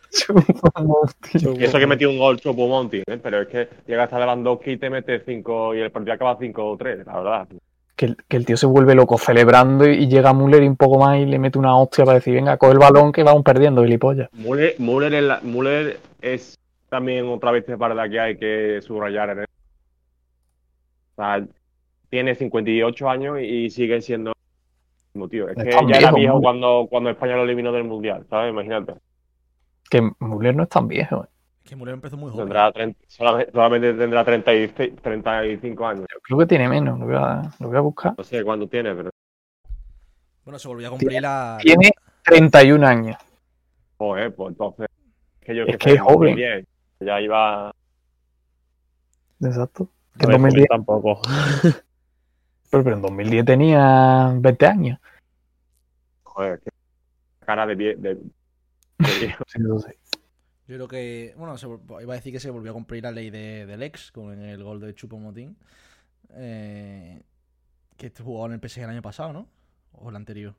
Y eso que metió un gol Moutin, ¿eh? pero es que llega hasta Lewandowski y te mete 5 y el partido acaba 5 o 3, la verdad. Que el, que el tío se vuelve loco celebrando y, llega Müller y un poco más y le mete una hostia para decir, venga, coge el balón que vamos perdiendo, gilipollas. Müller, Müller, es la- Müller es también otra vez de parda que hay que subrayar en él. O sea, tiene 58 años y sigue siendo el mismo tío. Es que ya era viejo, cuando, cuando España lo eliminó del Mundial, ¿sabes? Imagínate. Que Müller no es tan viejo. ¿eh? Es que Müller empezó muy joven. Tendrá 30 solamente, tendrá 36 35 años. Yo creo que tiene menos, lo voy a, lo voy a buscar. No sé cuánto tiene, pero Bueno, se volvió a cumplir la. Tiene 31 años. joder, pues entonces. Es que yo Es sé, que es en joven. 2010 Ya iba. Exacto. Que en No joven 2010, tampoco. pero, pero en 2010 tenía 20 años. Joder, qué cara de, de, de viejo. Sí, eso sí. Yo creo que. Bueno, se iba a decir que se volvió a cumplir la ley de, del ex con el gol de Chupo Motín. Eh, que jugó en el PSG el año pasado, ¿no? O el anterior.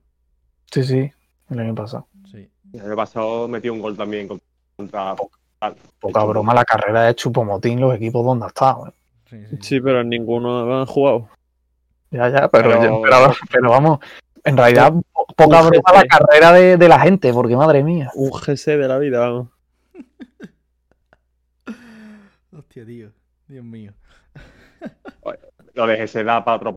Sí, sí, el año pasado. Sí. El año pasado metió un gol también contra. Poca broma la carrera de Chupomotín, los equipos donde ha estado. ¿eh? Sí, sí. Sí, pero en ninguno han jugado. Ya, ya, pero, Pero- pero, pero vamos, en realidad poca broma la carrera de, de la gente, porque madre mía. Un GC de la vida, vamos. Hostia, tío. Dios mío. Lo de se da para otro.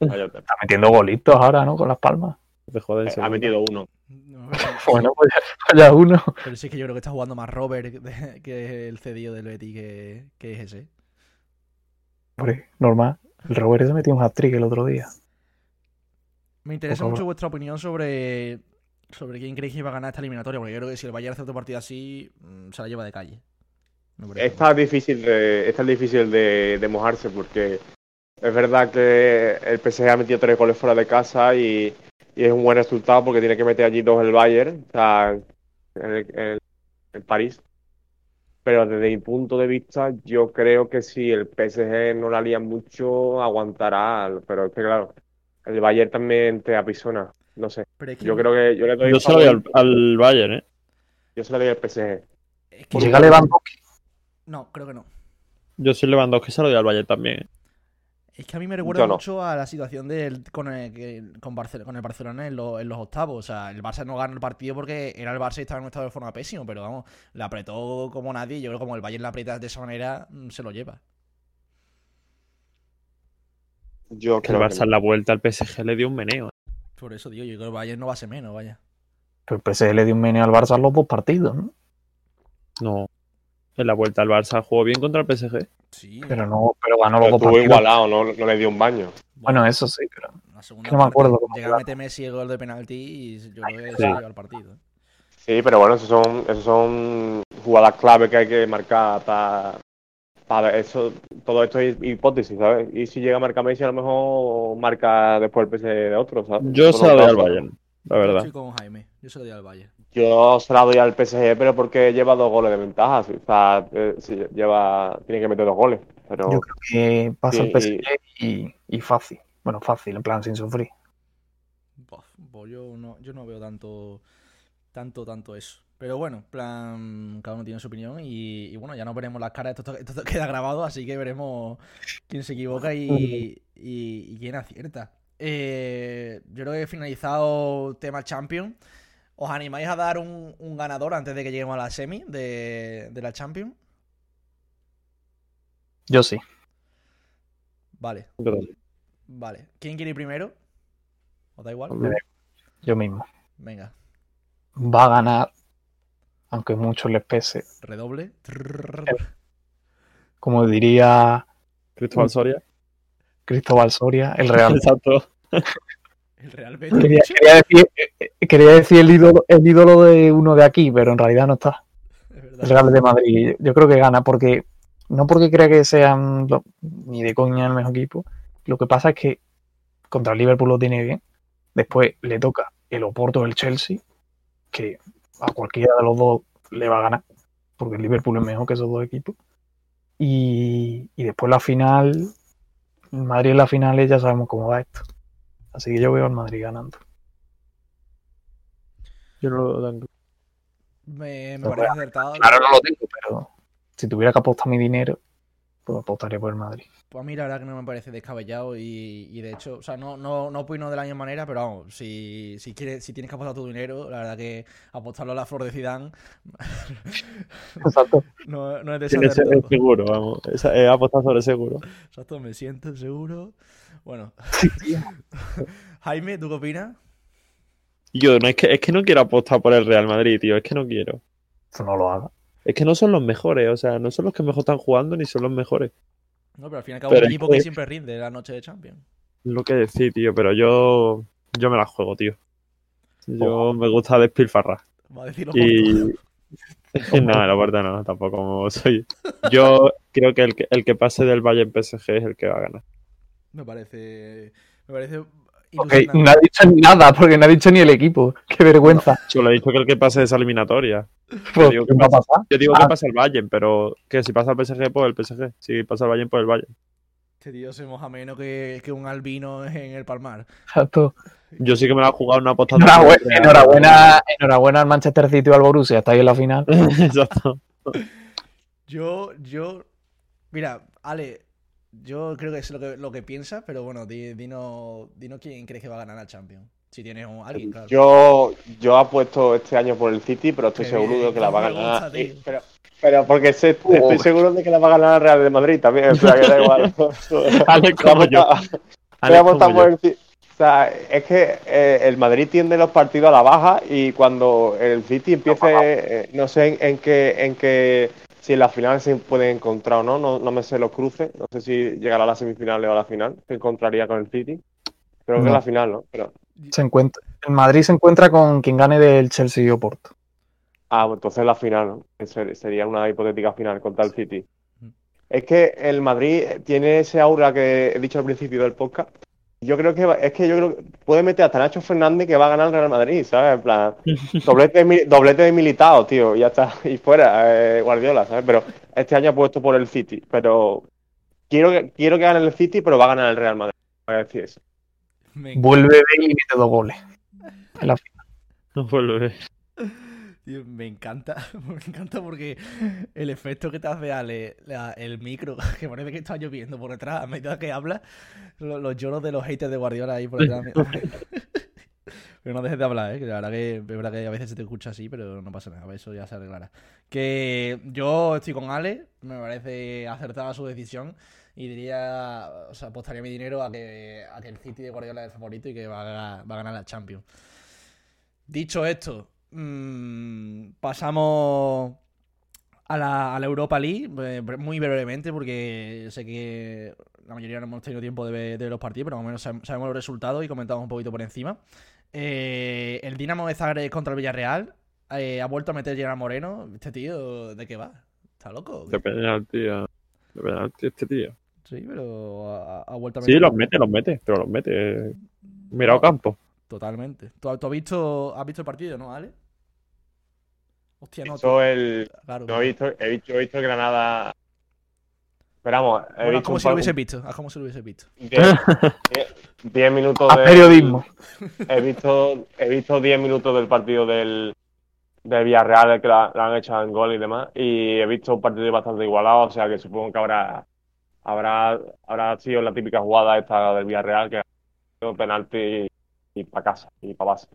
Está metiendo golitos ahora, ¿no? Con las palmas. Te joden, Ha metido uno. No, Bueno, pues ya, ya uno. pero sí que yo creo que está jugando más Robert que el cedido del Betty que, que es ese. Hombre, normal. El Robert se metió un hat-trick el otro día. Me interesa mucho vuestra opinión sobre, sobre quién creéis que iba a ganar esta eliminatoria, porque yo creo que si el Bayern hace otro partido así, mm, se la lleva de calle. Parece. Esta es difícil de, esta es difícil de, de mojarse porque es verdad que el PSG ha metido tres goles fuera de casa y, y es un buen resultado porque tiene que meter allí dos el Bayern, o sea, en, el- en- en París. Pero desde mi punto de vista, yo creo que si el PSG no la lía mucho, aguantará. Pero es que claro, el Bayern también te apisona. No sé. Pero es que Yo creo que yo le doy Yo se lo doy al, Bayern, ¿eh? yo se lo doy al PSG. es que- Llega Lewandowski. No, creo que no. Yo soy Lewandowski, se lo doy al Bayern también. ¿eh? Es que a mí me recuerda no. mucho a la situación del, con, el, con, Barce- con el Barcelona en, lo- en los octavos. O sea, el Barça no ganó el partido porque era el Barça y estaba en un estado de forma pésimo, pero vamos, la apretó como nadie. Yo creo que como el Bayern la aprieta de esa manera, mm, se lo lleva. Yo Que el creo Barça no. en la vuelta al PSG le dio un meneo. ¿eh? Por eso digo, yo creo que el Bayern no va a ser menos, vaya. Pero el PSG le dio un meneo al Barça en los dos partidos, ¿no? No. En la vuelta al Barça jugó bien contra el PSG. Sí, Pero no, pero ganó los dos estuvo partidos. igualado, no, no le dio un baño. Bueno, eso sí, pero la segunda que no me acuerdo Llega a meter Messi el gol de penalti y yo creo que Sí. se el partido. Sí, pero bueno, esos son, esos son jugadas clave que hay que marcar para, para eso. Todo esto es hipótesis, ¿sabes? Y si llega a marcar Messi, a lo mejor marca después el PSG de otro, ¿sabes? Yo se lo doy al Bayern, la Yo verdad. estoy con Jaime, yo se lo doy al Bayern. Yo se la doy al PSG, pero porque lleva dos goles de ventaja. O sea, eh, lleva, tiene que meter dos goles. Pero yo creo que pasa Sí, el PSG y, y fácil. Bueno, fácil, en plan sin sufrir. Yo no, yo no veo tanto, tanto, tanto eso. Pero bueno, en plan, cada uno tiene su opinión y, y bueno, ya nos veremos las caras. Esto, esto queda grabado, así que veremos quién se equivoca y, y- y quién acierta. Eh, yo creo que he finalizado tema Champion. ¿Os animáis a dar un, un ganador antes de que lleguemos a la semi de, de la Champion? Yo sí. Vale, vale. ¿Quién quiere ir primero? ¿Os da igual? Yo mismo. Venga, Va a ganar, aunque muchos les pese. redoble. Como diría Cristóbal Soria. Cristóbal Soria, el Real. Exacto. El Real Betis. quería, quería decir, eh, quería decir el ídolo, el ídolo de uno de aquí, pero en realidad no está. El Real de Madrid. Yo creo que gana porque no porque crea que sean lo- ni de coña el mejor equipo. Lo que pasa es que contra el Liverpool lo tiene bien. Después le toca el Oporto o el Chelsea, que a cualquiera de los dos le va a ganar, porque el Liverpool es mejor que esos dos equipos. Y, y después la final, el Madrid en la final ya sabemos cómo va esto. Así que yo veo al Madrid ganando. Yo no lo tengo. Me, parece acertado. Claro, no lo tengo, pero si tuviera que apostar mi dinero, pues apostaría por el Madrid. Pues a mí la verdad que no me parece descabellado y, y de hecho, o sea, no, no, no opino de la misma manera, pero vamos, si, si, quieres, si tienes que apostar tu dinero, la verdad que apostarlo a la flor de Zidane Exacto. no, no es Tiene ese- desacertado. es seguro, vamos. Esa- Es apostar sobre seguro. Exacto, me siento seguro. Bueno, Jaime, ¿tú qué opinas? Yo, no, es que, es que no quiero apostar por el Real Madrid, tío. Es que no quiero. Eso no lo haga. Es que no son los mejores, o sea, no son los que mejor están jugando ni son los mejores. No, pero al fin y al cabo es un equipo que que- siempre rinde la noche de Champions. Lo que decir, tío, pero yo, yo me la juego, tío. Yo me gusta despilfarrar. Va a decirlo Y. no, la verdad no, tampoco soy. Yo creo que el, que el que pase del Bayern PSG es el que va a ganar. Me parece. Me parece. Ok, ilusionante. no ha dicho nada, porque no ha dicho ni el equipo. Qué vergüenza. Solo he dicho que el que pase de esa eliminatoria. Pues, digo ¿qué que va a pasar? Yo digo Ah. que pasa el Bayern, pero que si pasa el PSG, pues el PSG. Si pasa el Bayern, pues el Bayern. Este tío se moja menos que, que un albino en el Palmar. Exacto. Yo sí que me la he jugado una apostando. Enhorabuena, enhorabuena, enhorabuena al Manchester City o al Borussia. Está ahí en la final. Exacto. Yo, yo. Mira, Ale, yo creo que es lo que, lo que piensas, pero bueno, di- dinos, dinos quién crees que va a ganar la Champions. Si tienes un, alguien, claro. Yo, yo apuesto este año por el City, pero estoy Qué seguro bien, de que la va a ganar. gusta, tío. Pero, pero porque sé- Oh. estoy seguro de que la va a ganar el Real de Madrid también. O sea, que da igual. Como yo. Como por el O sea, es que eh, el Madrid tiende los partidos a la baja y cuando el City empiece, eh, no sé en, en qué, en qué, si en la final se puede encontrar o no, no, no me sé los cruces, no sé si llegará a la semifinal o a la final, se encontraría con el City. Creo que en la final, ¿no? Pero Se encuentra, el Madrid se encuentra con quien gane del Chelsea o Porto. Ah, pues entonces la final, ¿no? Sería una hipotética final contra el City. Mm. Es que el Madrid tiene ese aura que he dicho al principio del podcast. Yo creo que va- es que yo creo que puede meter hasta Nacho Fernández que va a ganar el Real Madrid, ¿sabes? En plan, doblete de, doblete de militado, tío, y ya está. Y fuera, eh, Guardiola, ¿sabes? Pero este año ha puesto por el City. Pero quiero que, quiero que gane el City, pero va a ganar el Real Madrid. Voy a decir eso. Me Vuelve Bale y mete dos goles. En la final. No vuelve. Me encanta, me encanta porque el efecto que te hace Ale, la- el micro, que parece que está lloviendo por detrás a medida que habla, lo- los, lloros de los haters de Guardiola ahí por detrás. pero no dejes de hablar, ¿eh? que la verdad que, es verdad que a veces se te escucha así, pero no pasa nada, eso ya se arreglará. Que yo estoy con Ale, me parece acertada su decisión y diría, o sea, apostaría mi dinero a que, a que el City de Guardiola es el favorito y que va a ganar la Champions. Dicho esto, mm, pasamos a la, a la Europa League, eh, muy brevemente, porque sé que la mayoría no hemos tenido tiempo de ver, de ver los partidos, pero más o menos sab- sabemos los resultados y comentamos un poquito por encima. Eh, el Dinamo de Zagreb contra el Villarreal eh, ha vuelto a meter Gerard Moreno. Este tío, ¿de qué va? ¿Está loco? De penalti, tío. De penalti este tío. Sí, pero ha, ha vuelto a Sí, meter. los mete, los mete, pero los mete. Mirado campo. Totalmente. ¿Tú, tú has, visto, has visto el partido, no, Ale? Hostia, no. El, Claro. no he visto, he visto, he visto el Granada. Esperamos, he Bueno, visto como un si lo hubiese visto. Haz como si lo hubiese visto. 10 minutos A del- periodismo. He visto, he visto 10 minutos del partido del, del Villarreal, el que la, la han echado en gol y demás. Y he visto un partido bastante igualado, o sea que supongo que habrá, habrá, habrá sido la típica jugada esta del Villarreal, que ha sido penalti y, para casa, y para base.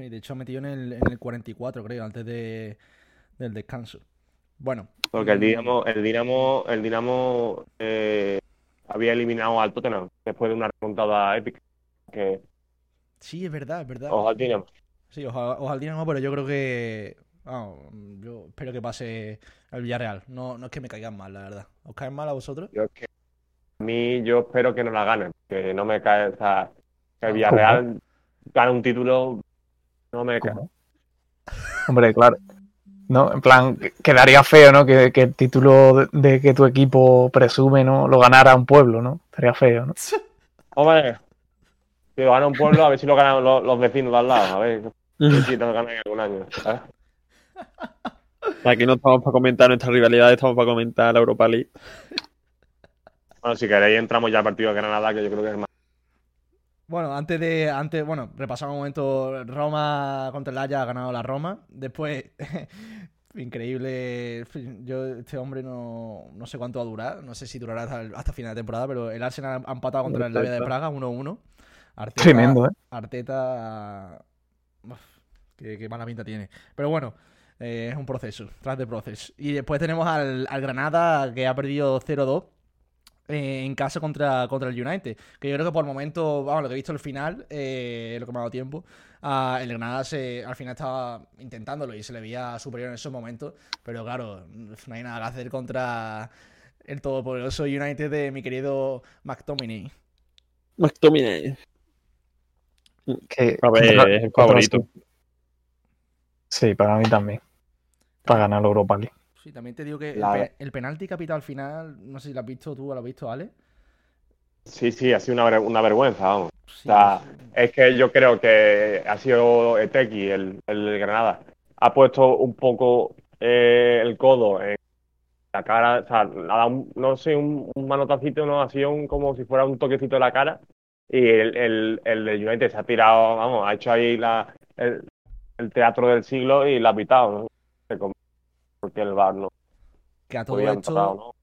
Sí, de hecho, ha metido en el, en el 44, creo, antes de, del descanso. Bueno. Porque el Dinamo, el Dinamo, el Dinamo eh, había eliminado al Tottenham después de una remontada épica. Que, Sí, es verdad, es verdad. ojo al Dinamo. Sí, ojalá, ojalá Dinamo, pero yo creo que. yo espero que pase el Villarreal. No, no es que me caigan mal, la verdad. ¿Os caen mal a vosotros? Yo es que a mí yo espero que no la ganen, que no me cae, o sea, que el Villarreal gane un título, no me cae. Hombre, claro. No, en plan, que- quedaría feo, ¿no? Que, que el título de, de que tu equipo presume, ¿no? Lo ganara un pueblo, ¿no? Estaría feo, ¿no? Hombre, que lo gana un pueblo, a ver si lo ganan los, los vecinos de al lado, a ver si lo ganan algún año. ¿sabes? Aquí no estamos para comentar nuestra rivalidad, estamos para comentar la Europa League. Bueno, si queréis entramos ya al partido de Granada, que yo creo que es más. Bueno, antes de. Antes, bueno, repasamos un momento. Roma contra el Haya ha ganado la Roma. Después. Increíble. Yo, este hombre no, no sé cuánto va a durar. No sé si durará hasta, hasta final de temporada. Pero el Arsenal ha empatado contra el Lavia de Praga 1-1. Arteta, Tremendo, ¿eh? Arteta. uf, qué, qué mala pinta tiene. Pero bueno, eh, es un proceso. Tras de proceso. Y después tenemos al, al Granada que ha perdido 0-2 eh, en casa contra, contra el United. Que yo creo que por el momento, vamos, lo que he visto al final, eh, lo que me ha dado tiempo, ah, el Granada se, al final estaba intentándolo y se le veía superior en esos momentos. Pero claro, no hay nada que hacer contra el todopoderoso United de mi querido McTominay. McTominay. Que, A ver, es el favorito. Sí, para mí también. Para ganar la Europa League. Sí, también te digo que el, La- pe- el penalti capitado al final, no sé si lo has visto tú o lo has visto, Ale. Sí, sí, ha sido una, ver- una vergüenza, vamos. Sí, O sea, es que yo creo que ha sido Eteki, el, el Granada. Ha puesto un poco eh, el codo en la cara, o sea, le ha dado un- no sé, un, un manotacito, no, ha sido un- como si fuera un toquecito de la cara. Y el, el, el de United se ha tirado, vamos, ha hecho ahí la, el, el teatro del siglo y la ha pitado, ¿no? Porque el VAR no que a todo podía esto,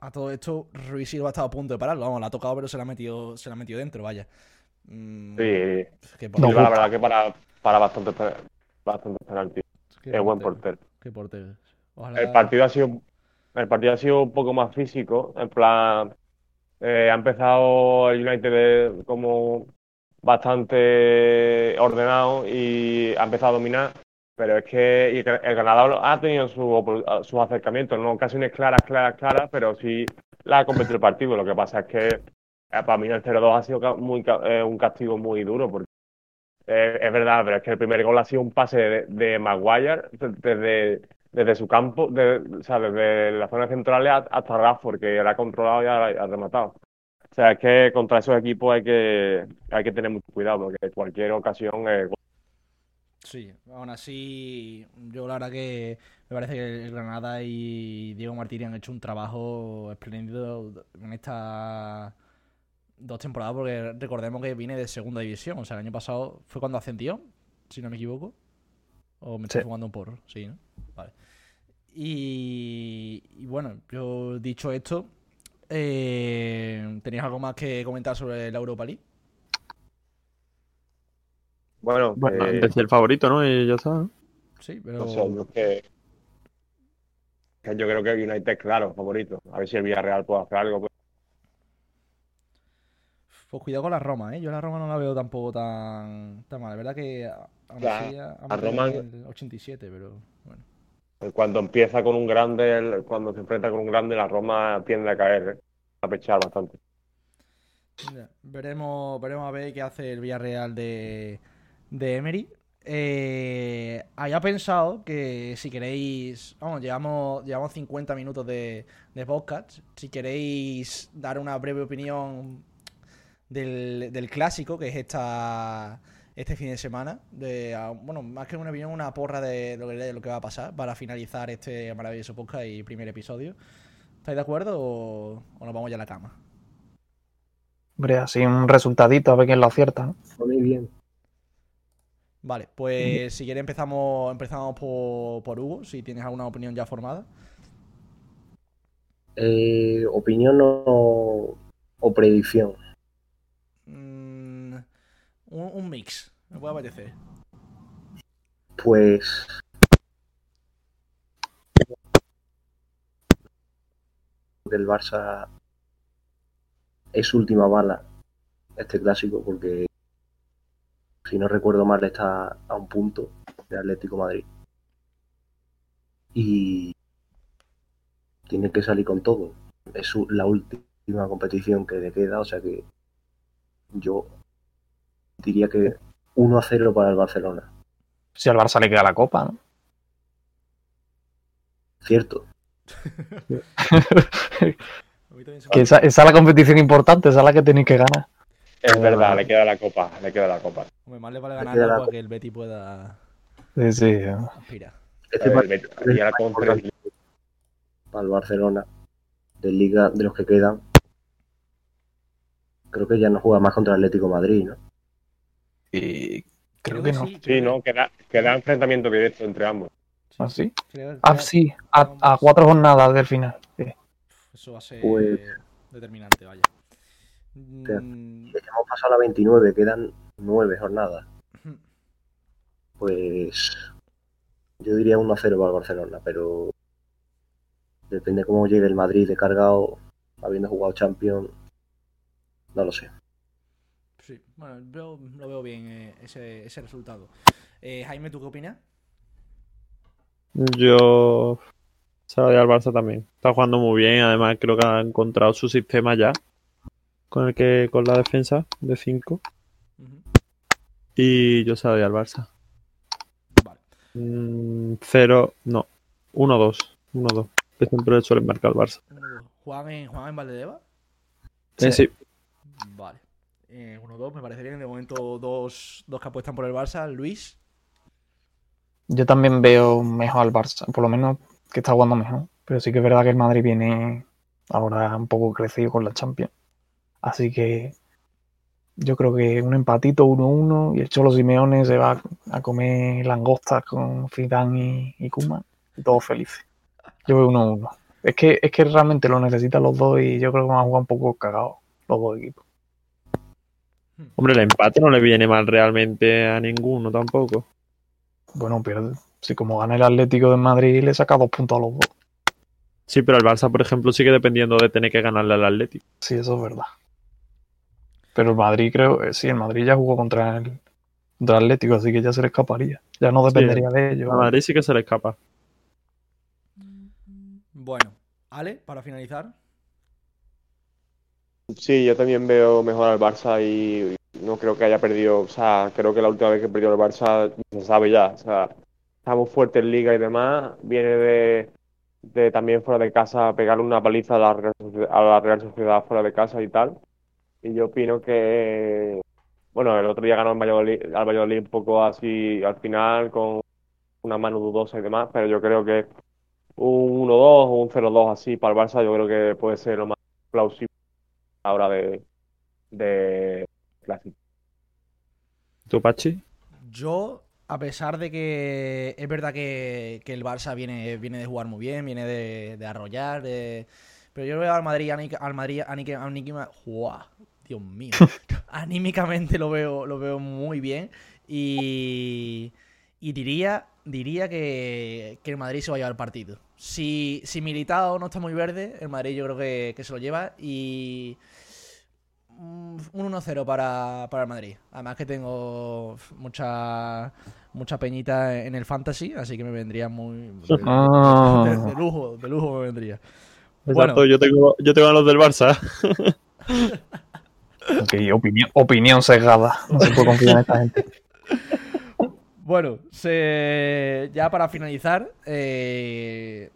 a todo esto, Ruiz Silva ha estado a punto de pararlo. Vamos, la ha tocado, pero se la ha metido, se la ha metido dentro, vaya. Mm, Sí, No, la verdad que para, para bastante, bastante penalti. qué Es buen portero. Qué portero. Ojalá- El partido ha sido, el partido ha sido un poco más físico, en plan, eh, ha empezado el United como bastante ordenado y ha empezado a dominar, pero es que el ganador ha tenido su, sus acercamientos, no casi unas claras, claras, claras, pero sí la ha competido el partido. Lo que pasa es que eh, para mí el 0-2 ha sido muy, eh, un castigo muy duro, porque Eh, es verdad, pero es que el primer gol ha sido un pase de, de Maguire desde, desde su campo, de- o sea, desde la zona central hasta Rashford, que era controlado y ha, ha rematado. O sea, es que contra esos equipos hay que, hay que tener mucho cuidado, porque cualquier ocasión es gol. Sí, aún así, yo la verdad que me parece que el Granada y Diego Martínez han hecho un trabajo espléndido en estas dos temporadas, porque recordemos que viene de segunda división, o sea, el año pasado fue cuando ascendió, si no me equivoco, o me estoy Sí. jugando un porro, sí, ¿no? Vale. Y, y bueno, yo dicho esto, eh, ¿tenéis algo más que comentar sobre la Europa League? Bueno, Bueno, eh, Decía el favorito, ¿no? Y ya está. ¿no? Sí, pero... no sé, yo que, que yo creo que United, claro, favorito. A ver si el Villarreal puede hacer algo. pues. Pues cuidado con la Roma, ¿eh? Yo la Roma no la veo tampoco tan, tan mal. Es verdad que a- La- metido Roma- en el 87, pero bueno. Cuando empieza con un grande, cuando se enfrenta con un grande, la Roma tiende a caer, ¿eh? a pechar bastante. Ya, Veremos, veremos a ver qué hace el Villarreal de, de Emery. Eh, había pensado que si queréis, vamos, llevamos, llevamos 50 minutos de, de podcast. Si queréis dar una breve opinión del, del clásico, que es esta, este fin de semana. De, bueno, más que una opinión, una porra de lo que, de lo que va a pasar para finalizar este maravilloso podcast y primer episodio. ¿Estáis de acuerdo o, o nos vamos ya a la cama? Hombre, así un resultadito, a ver quién lo acierta, ¿no? Muy bien. Vale, pues si quieres empezamos, empezamos por, por Hugo, si tienes alguna opinión ya formada. Eh, opinión o, o predicción. Mm, un, un mix, me puede parecer. Pues. que el Barça es su última bala este clásico porque si no recuerdo mal está a un punto de Atlético Madrid y tiene que salir con todo es su- la última competición que le queda o sea que yo diría que 1 a 0 para el Barcelona Si al Barça le queda la copa, ¿no? cierto Que esa, esa es la competición importante, esa es la que tenéis que ganar. Es verdad, le queda la copa, le queda la copa. Hombre, más le vale ganar para que el Betty pueda Sí, sí. aspirar. este Eh, partido le- ya con tres- para el Barcelona de Liga de los que quedan. Creo que ya no juega más contra el Atlético Madrid, ¿no? Y creo que no. sí. ¿no? Queda, queda enfrentamiento directo entre ambos. ¿Ah, sí? creo- Ah, sí, a, a cuatro jornadas del final. Sí. Eso va a ser Pues- determinante, vaya. Hostia. Mm, Hemos pasado a la 29, quedan 9 jornadas. Pues yo diría 1 a 0 para el Barcelona, pero depende cómo llegue el Madrid de cargado, habiendo jugado Champions. No lo sé. sí, bueno, veo- lo veo bien eh, ese, ese resultado. Eh, Jaime, ¿tú qué opinas? Yo se lo doy al Barça también. Está jugando muy bien. Además, creo que ha encontrado su sistema ya. Con el que, con la defensa de 5. Ujú. Y yo se lo doy al Barça. Vale. Mm, Cero, no. 1-2. 1-2. Que siempre le suelen marcar al Barça. ¿Juegan en, ¿Juegan en Valdebeba? Eh, sí. Vale. Eh, 1-2, me parece bien. De momento, dos, dos que apuestan por el Barça. Luis. Yo también veo mejor al Barça, por lo menos que está jugando mejor. Pero sí que es verdad que el Madrid viene ahora un poco crecido con la Champions. Así que yo creo que un empatito 1-1 y el Cholo Simeone se va a comer langostas con Zidane y, y Koeman. Y todos felices. Yo veo 1-1. Es que, es que realmente lo necesitan los dos y yo creo que van a jugar un poco cagados los dos equipos. Hombre, el empate no le viene mal realmente a ninguno tampoco. Bueno, pero si como gana el Atlético de Madrid le saca dos puntos a los dos. Sí, pero el Barça, por ejemplo, sigue dependiendo de tener que ganarle al Atlético. Sí, eso es verdad. Pero el Madrid creo, eh, sí, el Madrid ya jugó contra el, contra el Atlético, así que ya se le escaparía. Ya no dependería de ellos. A Madrid sí que se le escapa. Bueno, Ale, para finalizar. Sí, yo también veo mejor al Barça y no creo que haya perdido, o sea, creo que la última vez que perdió el Barça se sabe ya, o sea, estamos fuertes en Liga y demás, viene de, de también fuera de casa pegarle una paliza a la, Real Sociedad, a la Real Sociedad fuera de casa y tal, y yo opino que, bueno, el otro día ganó el Valladolid, al Valladolid un poco así al final con una mano dudosa y demás, pero yo creo que un 1-2 o un 0-2 así para el Barça yo creo que puede ser lo más plausible a la hora de, de clásico. ¿Tú, Pachi? Yo, a pesar de que es verdad que, que el Barça viene, viene de jugar muy bien, viene de, de arrollar, de- pero yo veo al Madrid, al Madrid aní- aníquima- ¡Guau! Dios mío, anímicamente lo veo, lo veo muy bien y, y diría, diría que, que el Madrid se va a llevar el partido. Si, si Militao no está muy verde, el Madrid yo creo que, que se lo lleva y mm, un 1-0 para, para el Madrid. Además que tengo mucha mucha peñita en el fantasy, así que me vendría muy de, Ah. de- de lujo, de lujo me vendría. Exacto, Bueno. yo tengo, yo tengo a los del Barça. Ok, opinión, opinión sesgada. No se puede confiar en esta gente. Bueno, se... ya para finalizar, eh,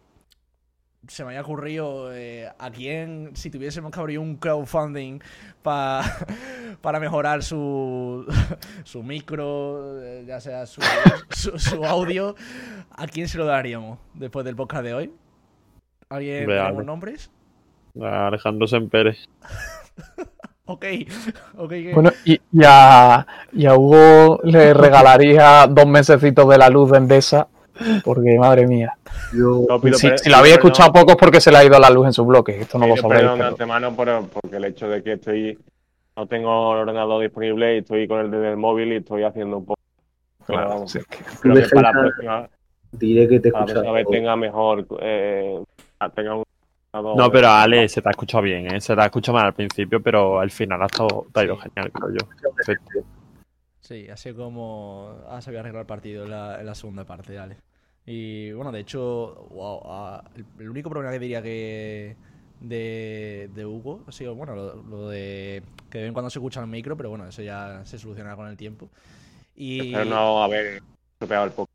se me había ocurrido eh, a quién, si tuviésemos que abrir un crowdfunding pa- para mejorar su, su micro, eh, ya sea su, su, su audio, ¿a quién se lo daríamos después del podcast de hoy? ¿Alguien Hombre, tenemos Ale. nombres? A Alejandro Semperes. Ok, ok. Bueno, y, y a, y a Hugo le regalaría dos mesecitos de la luz de Endesa, porque madre mía. Yo, No, pido Si, per- si la habéis pido escuchado perdón- poco es porque se le ha ido la luz en su bloque. Esto no lo pido sabréis. perdón de pero- antemano por, porque el hecho de que estoy no tengo el ordenador disponible y estoy con el desde el móvil y estoy haciendo un poco. Pero Claro, vamos, sí, es que- creo que para la próxima, diré que te para la escuchas. próxima vez tenga mejor. Eh, tenga un No, pero Ale, se te ha escuchado bien, ¿eh? Se te ha escuchado mal al principio, pero al final ha estado, te ha ido Sí. genial, creo yo. Perfecto. Sí, así como ha sabido arreglar el partido en la, en la segunda parte, dale. Y bueno, de hecho, wow, el, el único problema que diría que de, de Hugo ha sido, bueno, lo, lo de que de vez en cuando se escucha el micro, pero bueno, eso ya se solucionará con el tiempo. Y Espero no haber estropeado el poco.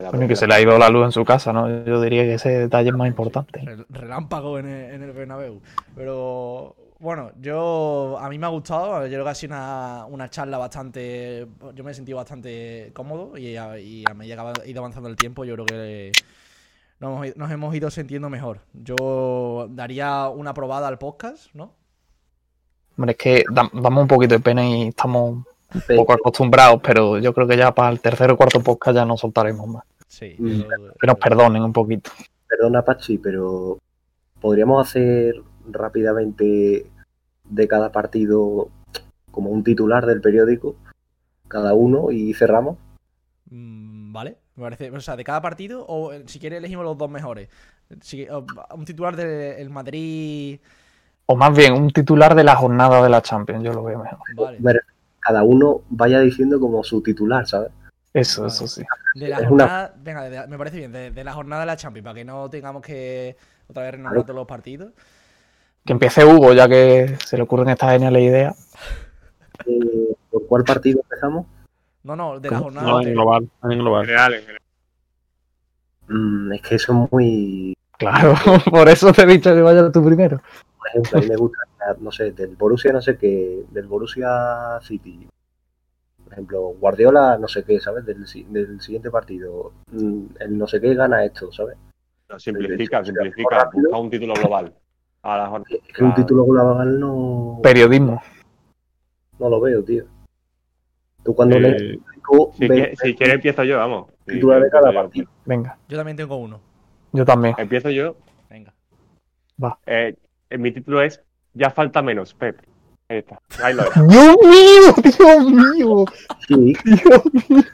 Bueno, y que se le ha ido la luz en su casa, ¿no? Yo diría que ese detalle es más importante. Rel- relámpago en el, en el Bernabéu. Pero bueno, yo a mí me ha gustado. Yo creo que ha sido una, una charla bastante. Yo me he sentido bastante cómodo y a, y a medida que ha ido avanzando el tiempo, yo creo que nos hemos, ido- nos hemos ido sintiendo mejor. Yo daría una probada al podcast, ¿no? Hombre, es que da- damos un poquito de pena y estamos un poco acostumbrados, pero yo creo que ya para el tercer o cuarto podcast ya no soltaremos más. Sí. Mm. Que nos perdonen un poquito. Perdona, Pachi, pero podríamos hacer rápidamente de cada partido como un titular del periódico, cada uno, y cerramos. Mm, Vale, me parece. O sea, de cada partido, o eh, si quieres, elegimos los dos mejores. Si- o- un titular del Madrid. O más bien, un titular de la jornada de la Champions, yo lo veo mejor. Vale. Cada uno vaya diciendo como su titular, ¿sabes? Eso, Vale. eso sí. De la Es una- jornada, venga, de- me parece bien, de, de la jornada de la Champions, para que no tengamos que otra vez renombrar todos los partidos. Que empiece Hugo, ya que se le ocurren estas geniales ideas. Eh, ¿Por cuál partido empezamos? No, no, de la jornada. No, en global, en global. General, en general. Mm, es que eso es muy... Claro, por eso te he dicho que vaya tú primero. Por ejemplo, a mí me gusta, no sé, del Borussia no sé qué, del Borussia City. Por ejemplo, Guardiola no sé qué, ¿sabes? Del, si- del siguiente partido. Mm, El no sé qué gana esto, ¿sabes? No, simplifica, simplifica. rápido. Busca un título global. A la jornada. Es que un título global no, Periodismo. no lo veo, tío. Tú cuando Eh, lees Si, ves- quiere, si quiere empiezo yo, vamos. Titular de cada partido. Venga, Yo también tengo uno. yo también. Empiezo yo. Venga. Eh, eh, mi título es Ya falta menos, Pep. Ahí está. Ahí lo ves. ¡Dios mío! ¡Dios mío! Sí, ¡Dios mío!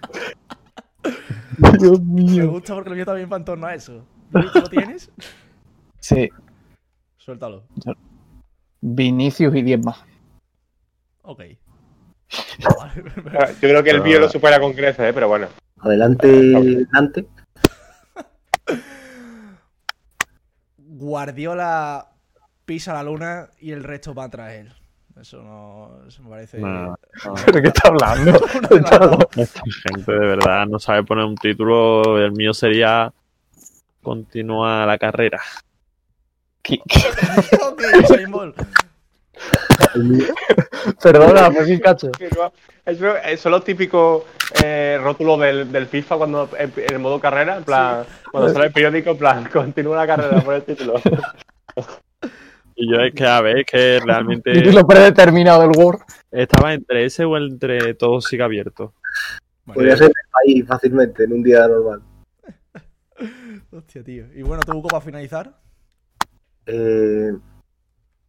¡Dios Me gusta porque lo mío también va en torno a eso. Luis, ¿tú lo tienes? Sí, Suéltalo. Vinicius y 10 más. Ok. Yo creo que el mío lo supera con creces, eh, pero bueno. adelante, Dante. Guardiola pisa la luna y el resto va tras él. Eso no. Eso me parece. No, no. ¿Pero qué está hablando? Esta gente de verdad no sabe poner un título. El mío sería Continúa la carrera. ¿Qué-. Perdona, sí, cacho. Eso, eso son los típicos eh, rótulos del, del FIFA cuando en, en el modo carrera, en plan, cuando sale el periódico, en plan, continúa la carrera por el título. Y yo es que, a ver, es que realmente Título predeterminado del Word. estaba entre ese o entre todo sigue abierto. Vale. Podría ser ahí fácilmente en un día normal. Hostia, tío. Y bueno, tú, Hugo, para finalizar. Eh,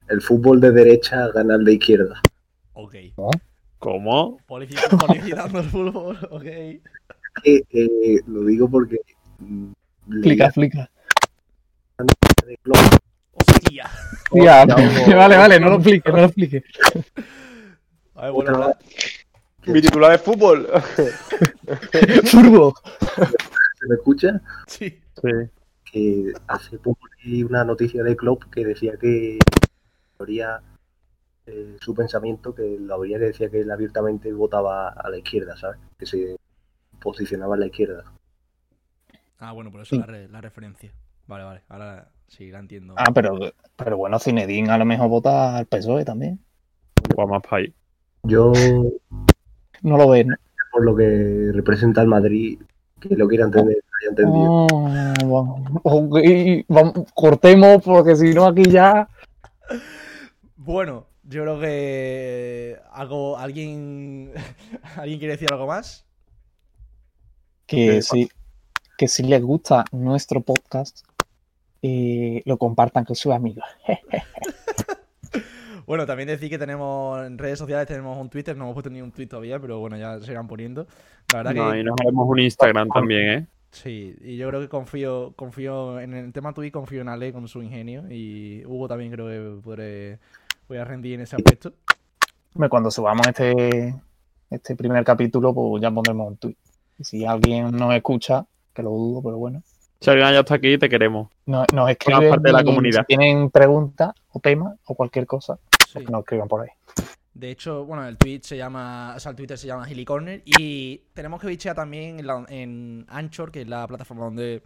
el fútbol de derecha gana el de izquierda. Ok. ¿Cómo? Polificando el fútbol. Ok. Eh, eh, lo digo porque mm, Explica, explica. Hostia. Vale, vale, no lo explique, no lo explique. A ver, bueno, Mi titular de fútbol. Furbo. ¿se me escucha? Sí. Sí. Que hace poco leí una noticia de Klopp que decía que habría eh, su pensamiento que la habría que decía que él abiertamente votaba a la izquierda, ¿sabes? Que se posicionaba en la izquierda. Ah, bueno, por eso la, re- la referencia. Vale, vale. Ahora sí, la entiendo. Ah, pero, pero bueno, Zinedine a lo mejor vota al PSOE también. Va más para ahí. Yo, No lo ves, ¿no? por lo que representa el Madrid, que lo quiera entender, lo haya entendido. Ah, vamos. Cortemos porque si no aquí ya... Bueno, yo creo que algo, alguien, alguien quiere decir algo más. Que Sí. si, que si les gusta nuestro podcast, eh, lo compartan con sus amigos. Bueno, también decir que tenemos en redes sociales tenemos un Twitter, no hemos puesto ni un tweet todavía, pero bueno, ya se irán poniendo. La verdad No, que y nos haremos un Instagram también, ¿eh? sí, y yo creo que confío, confío en el tema tweet, confío en Ale con su ingenio y Hugo también creo que podré, voy a rendir en ese aspecto. Hombre, Cuando subamos este, este primer capítulo, pues ya pondremos un tweet. Y si alguien nos escucha, que lo dudo, pero bueno, Si alguien ya está aquí, te queremos. nos, nos escriben parte de la comunidad. si tienen preguntas o temas o cualquier cosa, Sí. pues que nos escriban por ahí. De hecho, bueno, el tweet se llama, o sea, el Twitter se llama Hilly Corner y tenemos que bichear también en, la- en Anchor, que es la plataforma donde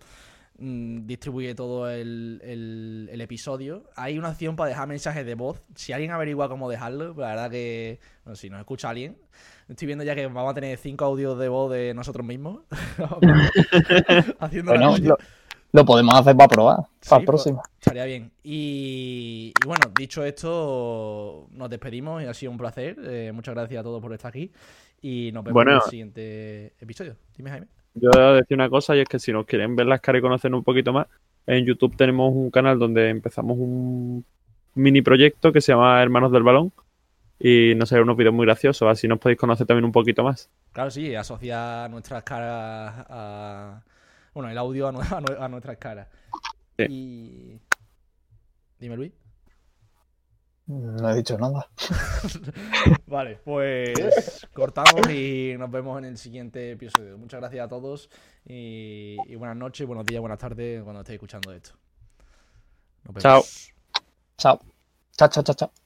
mm, distribuye todo el, el- el episodio. Hay una opción para dejar mensajes de voz. Si alguien averigua cómo dejarlo, pues la verdad que, bueno, si nos escucha alguien, estoy viendo ya que vamos a tener cinco audios de voz de nosotros mismos. Haciendo la Bueno, lo, lo podemos hacer para probar, para Sí, el próximo. Estaría bien. Y, y bueno, dicho esto, nos despedimos y ha sido un placer. Eh, muchas gracias a todos por estar aquí. Y nos vemos Bueno. en el siguiente episodio. Dime, Jaime. Yo voy a decir una cosa y es que si nos quieren ver las caras y conocernos un poquito más, en YouTube tenemos un canal donde empezamos un mini proyecto que se llama Hermanos del Balón y no sé, unos vídeos muy graciosos, así nos podéis conocer también un poquito más. Claro, sí, asocia nuestras caras a. Bueno, el audio a, nu- a nu- a nuestras caras. Sí. Y. Dime, Luis. No he dicho nada. Vale, pues cortamos y nos vemos en el siguiente episodio. Muchas gracias a todos y, y buenas noches, buenos días, buenas tardes cuando estéis escuchando esto. Nos vemos. Chao. Chao. Chao, chao, chao, chao.